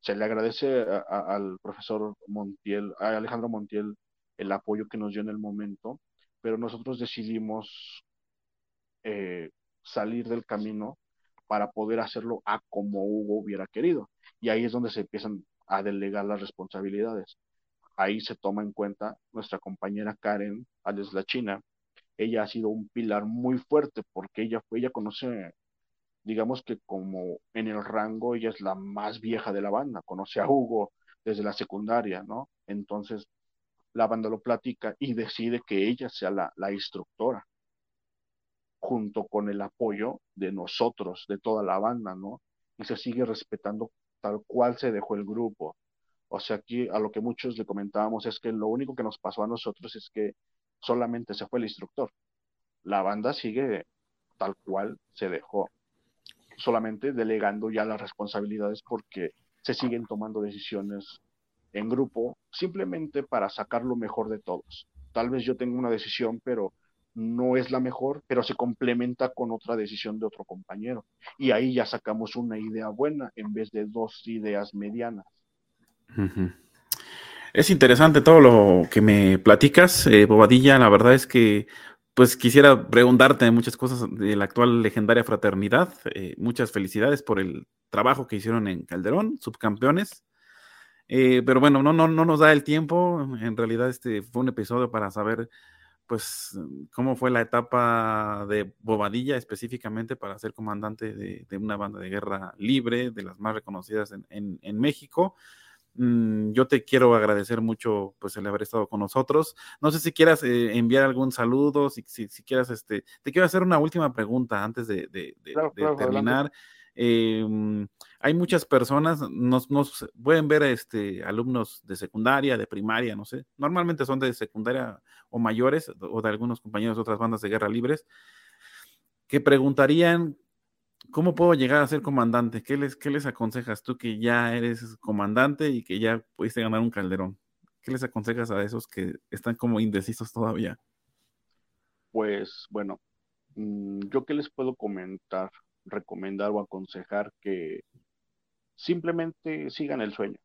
Se le agradece al profesor Montiel, a Alejandro Montiel, el apoyo que nos dio en el momento, pero nosotros decidimos eh, salir del camino para poder hacerlo a como Hugo hubiera querido. Y ahí es donde se empiezan a delegar las responsabilidades. Ahí se toma en cuenta nuestra compañera Karen, alias la China, ella ha sido un pilar muy fuerte porque ella, ella conoce, digamos que como en el rango, ella es la más vieja de la banda, conoce a Hugo desde la secundaria, ¿no? Entonces la banda lo platica y decide que ella sea la, la instructora, junto con el apoyo de nosotros, de toda la banda, ¿no? Y se sigue respetando tal cual se dejó el grupo. O sea, aquí a lo que muchos le comentábamos es que lo único que nos pasó a nosotros es que solamente se fue el instructor. La banda sigue tal cual se dejó, solamente delegando ya las responsabilidades porque se siguen tomando decisiones en grupo simplemente para sacar lo mejor de todos. Tal vez yo tenga una decisión, pero no es la mejor, pero se complementa con otra decisión de otro compañero. Y ahí ya sacamos una idea buena en vez de dos ideas medianas. Es interesante todo lo que me platicas, eh, Bobadilla. La verdad es que, pues quisiera preguntarte muchas cosas de la actual legendaria fraternidad. Eh, muchas felicidades por el trabajo que hicieron en Calderón, subcampeones. Eh, pero bueno, no, no, no nos da el tiempo. En realidad, este fue un episodio para saber, pues, cómo fue la etapa de Bobadilla específicamente para ser comandante de, una banda de guerra libre, de las más reconocidas en, en México. Mm, yo te quiero agradecer mucho pues el haber estado con nosotros. No sé si quieras eh, enviar algún saludo, si, si, quieras, este, te quiero hacer una última pregunta antes de, terminar. Em, hay muchas personas, nos, nos, pueden ver este, alumnos de secundaria, de primaria, no sé, normalmente son de secundaria o mayores, o de algunos compañeros de otras bandas de guerra libres, que preguntarían ¿Cómo puedo llegar a ser comandante? ¿Qué les, ¿Qué les aconsejas tú que ya eres comandante y que ya pudiste ganar un calderón? ¿Qué les aconsejas a esos que están como indecisos todavía? Pues bueno, mm, yo qué les puedo comentar, recomendar o aconsejar que simplemente sigan el sueño.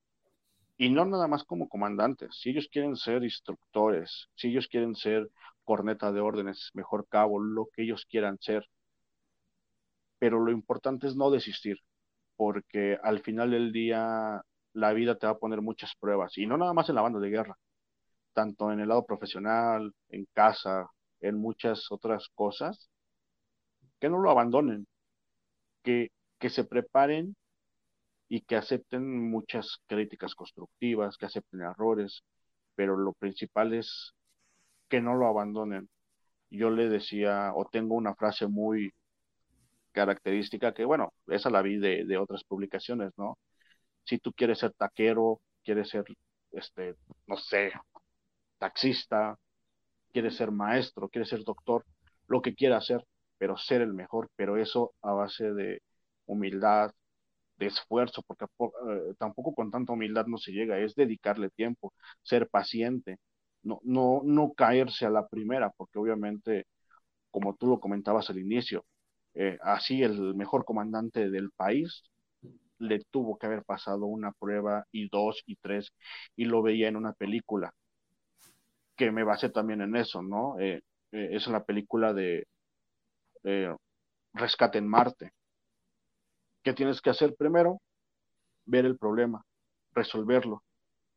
Y no nada más como comandantes. Si ellos quieren ser instructores, si ellos quieren ser corneta de órdenes, mejor cabo, lo que ellos quieran ser, pero lo importante es no desistir, porque al final del día la vida te va a poner muchas pruebas, y no nada más en la banda de guerra, tanto en el lado profesional, en casa, en muchas otras cosas, que no lo abandonen, que, que se preparen y que acepten muchas críticas constructivas, que acepten errores, pero lo principal es que no lo abandonen. Yo le decía, o tengo una frase muy característica que, bueno, esa la vi de, de otras publicaciones, ¿no? Si tú quieres ser taquero, quieres ser, este, no sé, taxista, quieres ser maestro, quieres ser doctor, lo que quiera hacer, pero ser el mejor, pero eso a base de humildad, de esfuerzo, porque eh, tampoco con tanta humildad no se llega, es dedicarle tiempo, ser paciente, no, no, no caerse a la primera, porque obviamente, como tú lo comentabas al inicio, eh, así el mejor comandante del país le tuvo que haber pasado una prueba y dos y tres, y lo veía en una película, que me basé también en eso, ¿no? Eh, es la película de Rescate en Marte ¿Qué tienes que hacer primero? Ver el problema, resolverlo,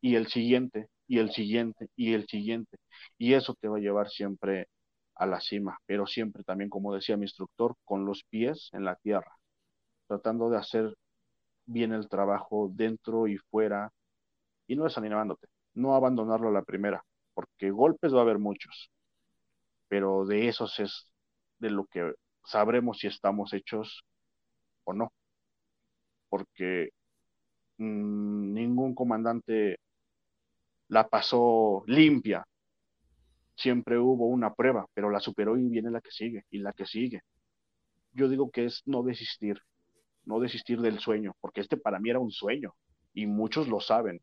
y el siguiente, y el siguiente, y el siguiente. Y eso te va a llevar siempre a la cima, pero siempre también, como decía mi instructor, con los pies en la tierra, tratando de hacer bien el trabajo dentro y fuera, y no desanimándote, no abandonarlo a la primera, porque golpes va a haber muchos, pero de esos es de lo que sabremos si estamos hechos o no porque mm, ningún comandante la pasó limpia. Siempre hubo una prueba, pero la superó y viene la que sigue y la que sigue. Yo digo que es no desistir, no desistir del sueño, porque este para mí era un sueño y muchos lo saben.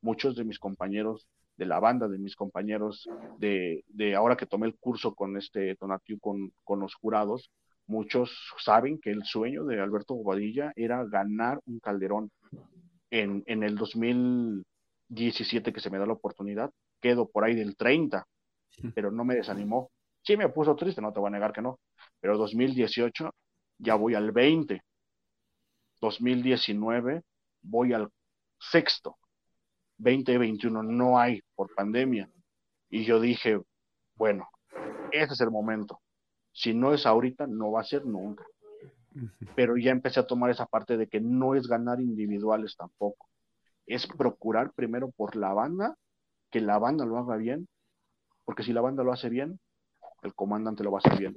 Muchos de mis compañeros de la banda, de mis compañeros de, ahora que tomé el curso con este Tonatiu, con, con los jurados, Muchos saben que el sueño de Alberto Bobadilla era ganar un calderón. En, en el 2017 que se me da la oportunidad, quedo por ahí del 30, pero no me desanimó. Sí me puso triste, no te voy a negar que no, pero 2018 ya voy al 20. 2019 voy al sexto. 2021 no hay por pandemia. Y yo dije, bueno, ese es el momento. Si no es ahorita, no va a ser nunca. Pero ya empecé a tomar esa parte de que no es ganar individuales tampoco. Es procurar primero por la banda, que la banda lo haga bien, porque si la banda lo hace bien, el comandante lo va a hacer bien.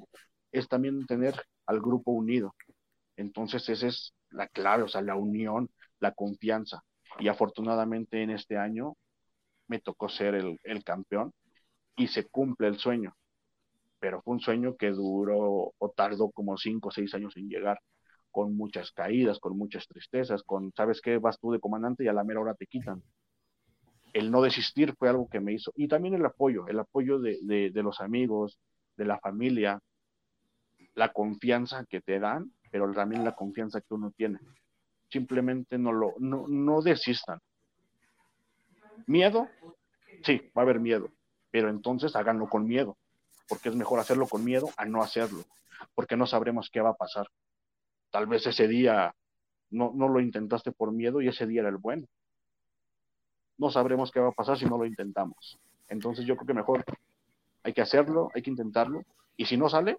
Es también tener al grupo unido. Entonces esa es la clave, o sea, la unión, la confianza. Y afortunadamente en este año me tocó ser el, el campeón y se cumple el sueño pero fue un sueño que duró o tardó como cinco o seis años en llegar, con muchas caídas, con muchas tristezas, con, ¿sabes qué? Vas tú de comandante y a la mera hora te quitan. El no desistir fue algo que me hizo. Y también el apoyo, el apoyo de, de, los amigos, de la familia, la confianza que te dan, pero también la confianza que uno tiene. Simplemente no lo, no, no desistan. Miedo, sí, va a haber miedo, pero entonces háganlo con miedo porque es mejor hacerlo con miedo a no hacerlo, porque no sabremos qué va a pasar. Tal vez ese día no, no lo intentaste por miedo y ese día era el bueno. No sabremos qué va a pasar si no lo intentamos. Entonces yo creo que mejor hay que hacerlo, hay que intentarlo, y si no sale,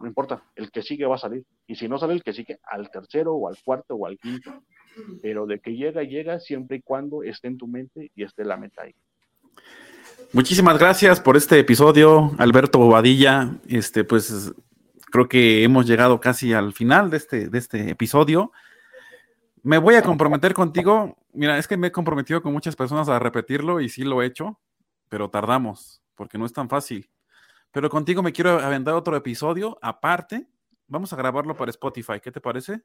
no importa, el que sigue va a salir. Y si no sale el que sigue, al tercero o al cuarto o al quinto. Pero de que llega, llega siempre y cuando esté en tu mente y esté la meta ahí. Muchísimas gracias por este episodio, Alberto Bobadilla. Este, pues creo que hemos llegado casi al final de este, de este episodio. Me voy a comprometer contigo. Mira, es que me he comprometido con muchas personas a repetirlo y sí lo he hecho, pero tardamos porque no es tan fácil. Pero contigo me quiero aventar otro episodio aparte. Vamos a grabarlo para Spotify. ¿Qué te parece?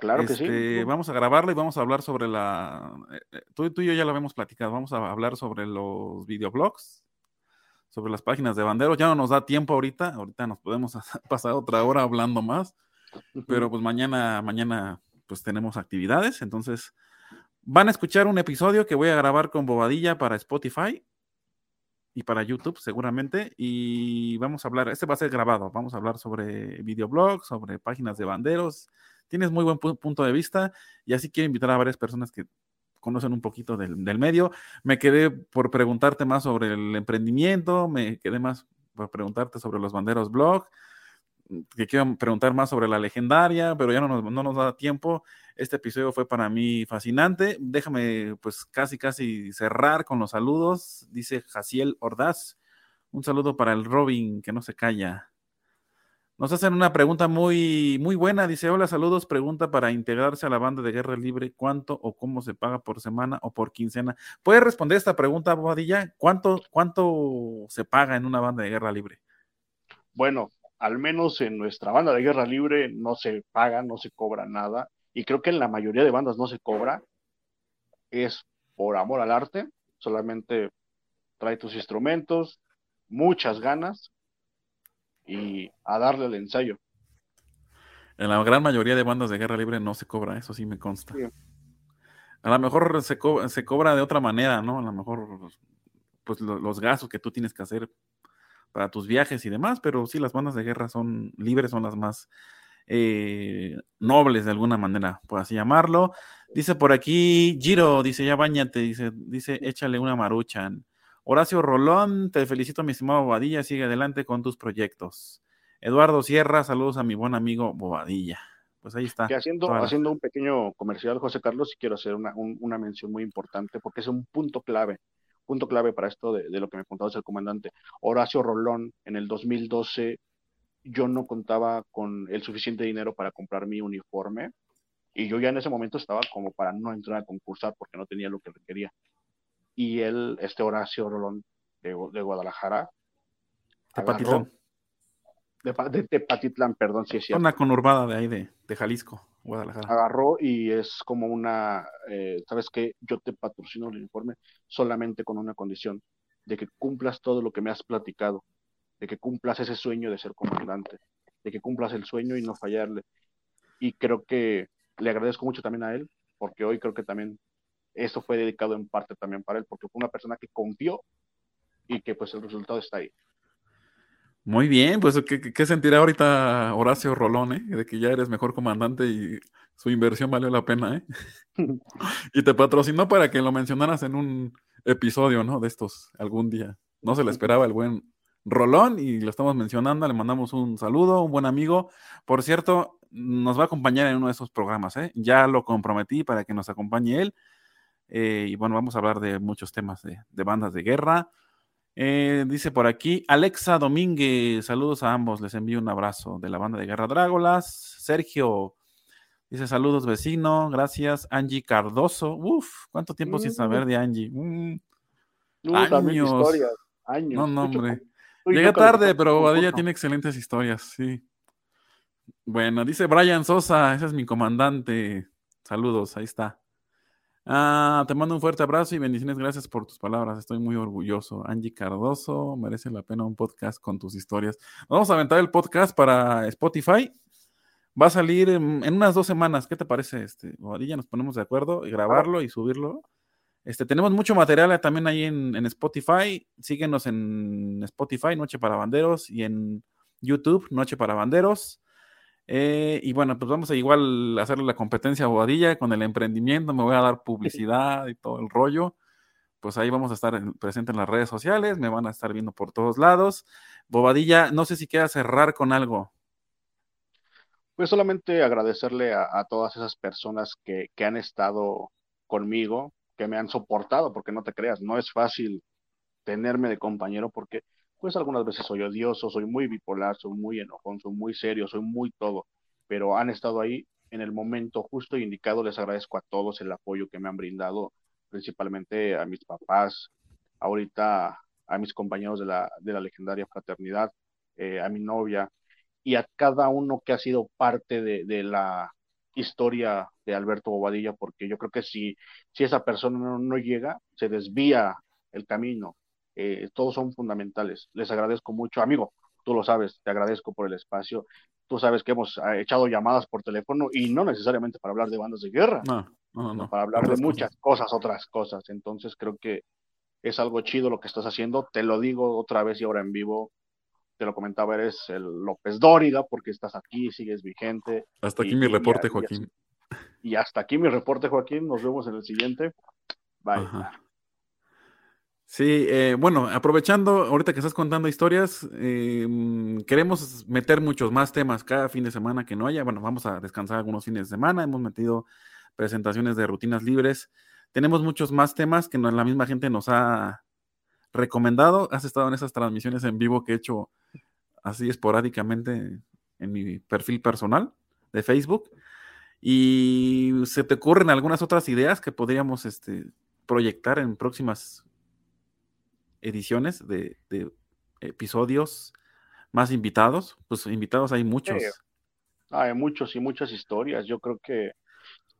Claro que sí. Este, vamos a grabarlo y vamos a hablar sobre la. Eh, eh, tú, y yo ya lo habíamos platicado. Vamos a hablar sobre los videoblogs, sobre las páginas de banderos. Ya no nos da tiempo ahorita. Ahorita nos podemos pasar otra hora hablando más. Pero pues mañana, mañana, pues tenemos actividades. Entonces, van a escuchar un episodio que voy a grabar con Bobadilla para Spotify y para YouTube seguramente. Y vamos a hablar, este va a ser grabado, vamos a hablar sobre videoblogs, sobre páginas de banderos tienes muy buen punto de vista y así quiero invitar a varias personas que conocen un poquito del, medio. Me quedé por preguntarte más sobre el emprendimiento, me quedé más por preguntarte sobre los banderos blog. Que quiero preguntar más sobre la legendaria, pero ya no nos, no nos da tiempo. Este episodio fue para mí fascinante. Déjame pues casi casi cerrar con los saludos. Dice Jaciel Ordaz. Un saludo para el Robin que no se calla. Nos hacen una pregunta muy, muy buena. Dice, hola, saludos. Pregunta para integrarse a la banda de Guerra Libre, ¿cuánto o cómo se paga por semana o por quincena? ¿Puede responder esta pregunta, Bobadilla? ¿Cuánto, ¿Cuánto se paga en una banda de Guerra Libre? Bueno, al menos en nuestra banda de Guerra Libre no se paga, no se cobra nada. Y creo que en la mayoría de bandas no se cobra. Es por amor al arte. Solamente trae tus instrumentos, muchas ganas y a darle el ensayo. En la gran mayoría de bandas de guerra libre no se cobra, eso sí me consta. A lo mejor se, se, cobra de otra manera, ¿no? A lo mejor pues los gastos que tú tienes que hacer para tus viajes y demás, pero sí las bandas de guerra son libres, son las más eh, nobles de alguna manera, por así llamarlo. Dice por aquí, Giro, dice, ya bañate, dice, dice, échale una maruchan. Horacio Rolón, te felicito, mi estimado Bobadilla, sigue adelante con tus proyectos. Eduardo Sierra, saludos a mi buen amigo Bobadilla. Pues ahí está. haciendo, haciendo un pequeño comercial, José Carlos, quiero hacer una, mención muy importante porque es un punto clave, punto clave para esto de, lo que me contaba el comandante. Horacio Rolón, en el 2012, yo no contaba con el suficiente dinero para comprar mi uniforme y yo ya en ese momento estaba como para no entrar a concursar porque no tenía lo que requería y él, este Horacio Rolón de, Guadalajara. Tepatitlán. De, Tepatitlán, perdón, si es cierto. Una conurbada de ahí de, Jalisco, Guadalajara. Agarró y es como una, eh, ¿sabes qué? Yo te patrocino el informe solamente con una condición, de que cumplas todo lo que me has platicado, de que cumplas ese sueño de ser comandante, de que cumplas el sueño y no fallarle. Y creo que le agradezco mucho también a él, porque hoy creo que también eso fue dedicado en parte también para él, porque fue una persona que confió y que pues el resultado está ahí. Muy bien, pues ¿qué, sentirá ahorita Horacio Rolón, eh? De que ya eres mejor comandante y su inversión valió la pena, ¿eh? y te patrocinó para que lo mencionaras en un episodio, ¿no? De estos algún día. No se le esperaba el buen Rolón y lo estamos mencionando, le mandamos un saludo, un buen amigo. Por cierto, nos va a acompañar en uno de esos programas, ¿eh? Ya lo comprometí para que nos acompañe él. Eh, y bueno, vamos a hablar de muchos temas de, bandas de guerra. Eh, dice por aquí, Alexa Domínguez, saludos a ambos, les envío un abrazo de la banda de Guerra Drágolas. Sergio, dice saludos vecino, gracias. Angie Cardoso, uff, ¿cuánto tiempo sin saber de Angie? Mm, años. No, no, hombre. Llegué tarde, pero Badilla tiene excelentes historias, sí. Bueno, dice Brian Sosa, ese es mi comandante. Saludos, ahí está. Ah, te mando un fuerte abrazo y bendiciones. Gracias por tus palabras. Estoy muy orgulloso. Angie Cardoso, merece la pena un podcast con tus historias. Vamos a aventar el podcast para Spotify. Va a salir en, unas dos semanas. ¿Qué te parece, este? ya nos ponemos de acuerdo y grabarlo y subirlo. Este, tenemos mucho material también ahí en, en Spotify. Síguenos en Spotify, Noche para Banderos, y en YouTube, Noche para Banderos. Eh, y bueno, pues vamos a igual hacerle la competencia a Bobadilla con el emprendimiento, me voy a dar publicidad y todo el rollo. Pues ahí vamos a estar presente en las redes sociales, me van a estar viendo por todos lados. Bobadilla, no sé si queda cerrar con algo. Pues solamente agradecerle a, todas esas personas que, que, han estado conmigo, que me han soportado, porque no te creas, no es fácil tenerme de compañero porque pues algunas veces soy odioso, soy muy bipolar, soy muy enojón, soy muy serio, soy muy todo, pero han estado ahí en el momento justo y indicado. Les agradezco a todos el apoyo que me han brindado, principalmente a mis papás, ahorita a mis compañeros de la, de la legendaria fraternidad, eh, a mi novia y a cada uno que ha sido parte de, de la historia de Alberto Bobadilla, porque yo creo que si, si esa persona no llega, se desvía el camino eh, todos son fundamentales. Les agradezco mucho, amigo, tú lo sabes, te agradezco por el espacio. Tú sabes que hemos eh, echado llamadas por teléfono y no necesariamente para hablar de bandas de guerra, no, no, no. para hablar de muchas cosas. otras cosas. Entonces creo que es algo chido lo que estás haciendo. Te lo digo otra vez y ahora en vivo. Te lo comentaba, eres el López Dóriga porque estás aquí, sigues vigente. Hasta aquí mi reporte, Joaquín. Y, hasta aquí mi reporte, Joaquín. Nos vemos en el siguiente. Bye. Sí, eh, bueno, aprovechando ahorita que estás contando historias, em, queremos meter muchos más temas cada fin de semana que no haya. Bueno, vamos a descansar algunos fines de semana, hemos metido presentaciones de rutinas libres. Tenemos muchos más temas que la misma gente nos ha recomendado. Has estado en esas transmisiones en vivo que he hecho así esporádicamente en mi perfil personal de Facebook. Y se te ocurren algunas otras ideas que podríamos este, proyectar en próximas ediciones de, episodios más invitados. Pues invitados hay muchos. hay muchos y muchas historias. Yo creo que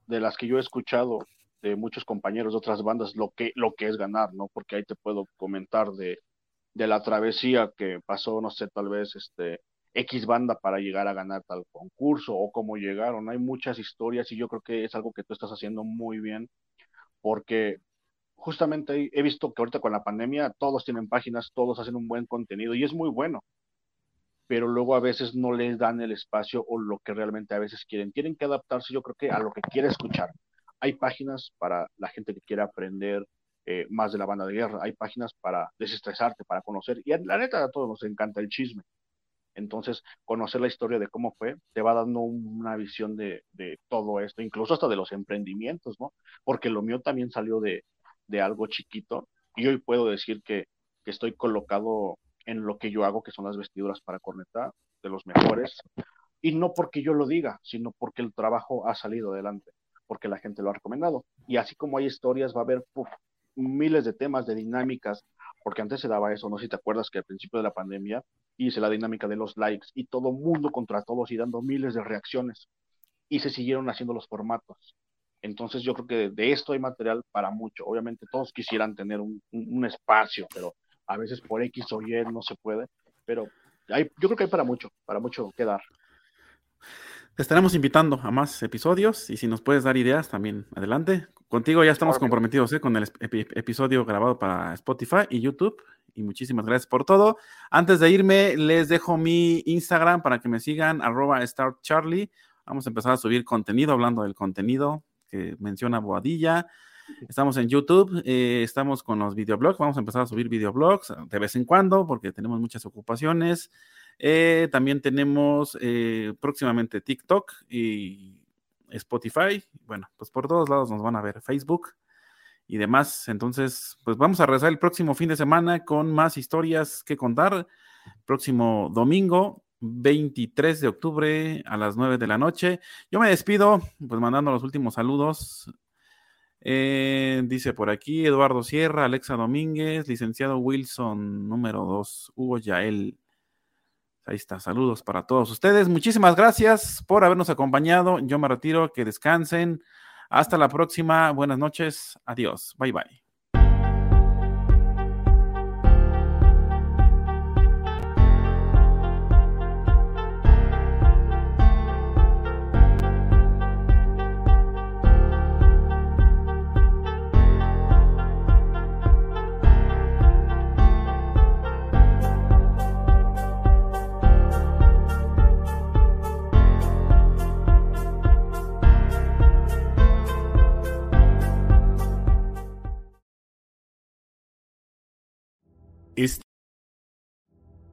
de las que yo he escuchado de muchos compañeros de otras bandas, lo que, lo que es ganar, ¿no? Porque ahí te puedo comentar de, de la travesía que pasó, no sé, tal vez este X banda para llegar a ganar tal concurso o cómo llegaron. Hay muchas historias y yo creo que es algo que tú estás haciendo muy bien porque justamente he visto que ahorita con la pandemia todos tienen páginas, todos hacen un buen contenido y es muy bueno, pero luego a veces no les dan el espacio o lo que realmente a veces quieren. Tienen que adaptarse, yo creo que a lo que quiere escuchar. Hay páginas para la gente que quiere aprender eh, más de la banda de guerra, hay páginas para desestresarte, para conocer, y la neta a todos nos encanta el chisme. Entonces, conocer la historia de cómo fue te va dando una visión de, de todo esto, incluso hasta de los emprendimientos, ¿no? Porque lo mío también salió de, de algo chiquito y hoy puedo decir que, estoy colocado en lo que yo hago, que son las vestiduras para corneta, de los mejores, y no porque yo lo diga, sino porque el trabajo ha salido adelante, porque la gente lo ha recomendado. Y así como hay historias, va a haber miles de temas, de dinámicas, porque antes se daba eso, no sé si te acuerdas que al principio de la pandemia hice la dinámica de los likes y todo mundo contra todos y dando miles de reacciones y se siguieron haciendo los formatos. Entonces yo creo que de, esto hay material para mucho. Obviamente todos quisieran tener un, espacio, pero a veces por X o Y no se puede. Pero hay, yo creo que hay para mucho, para mucho que dar. Te estaremos invitando a más episodios y si nos puedes dar ideas también, adelante. Contigo ya estamos comprometidos ¿eh? con el episodio grabado para Spotify y YouTube. Y muchísimas gracias por todo. Antes de irme, les dejo mi Instagram para que me sigan, arroba StartCharlie. Vamos a empezar a subir contenido, hablando del contenido que menciona Boadilla. Estamos en YouTube, eh, estamos con los videoblogs, vamos a empezar a subir videoblogs de vez en cuando porque tenemos muchas ocupaciones. Eh, también tenemos eh, próximamente TikTok y Spotify. Bueno, pues por todos lados nos van a ver Facebook y demás. Entonces, pues vamos a rezar el próximo fin de semana con más historias que contar. Próximo domingo, 23 de octubre a las 9 de la noche. Yo me despido, pues mandando los últimos saludos. Eh, dice por aquí Eduardo Sierra, Alexa Domínguez, licenciado Wilson, número 2, Hugo Yael. Ahí está, saludos para todos ustedes. Muchísimas gracias por habernos acompañado. Yo me retiro, que descansen. Hasta la próxima. Buenas noches. Adiós. Bye bye.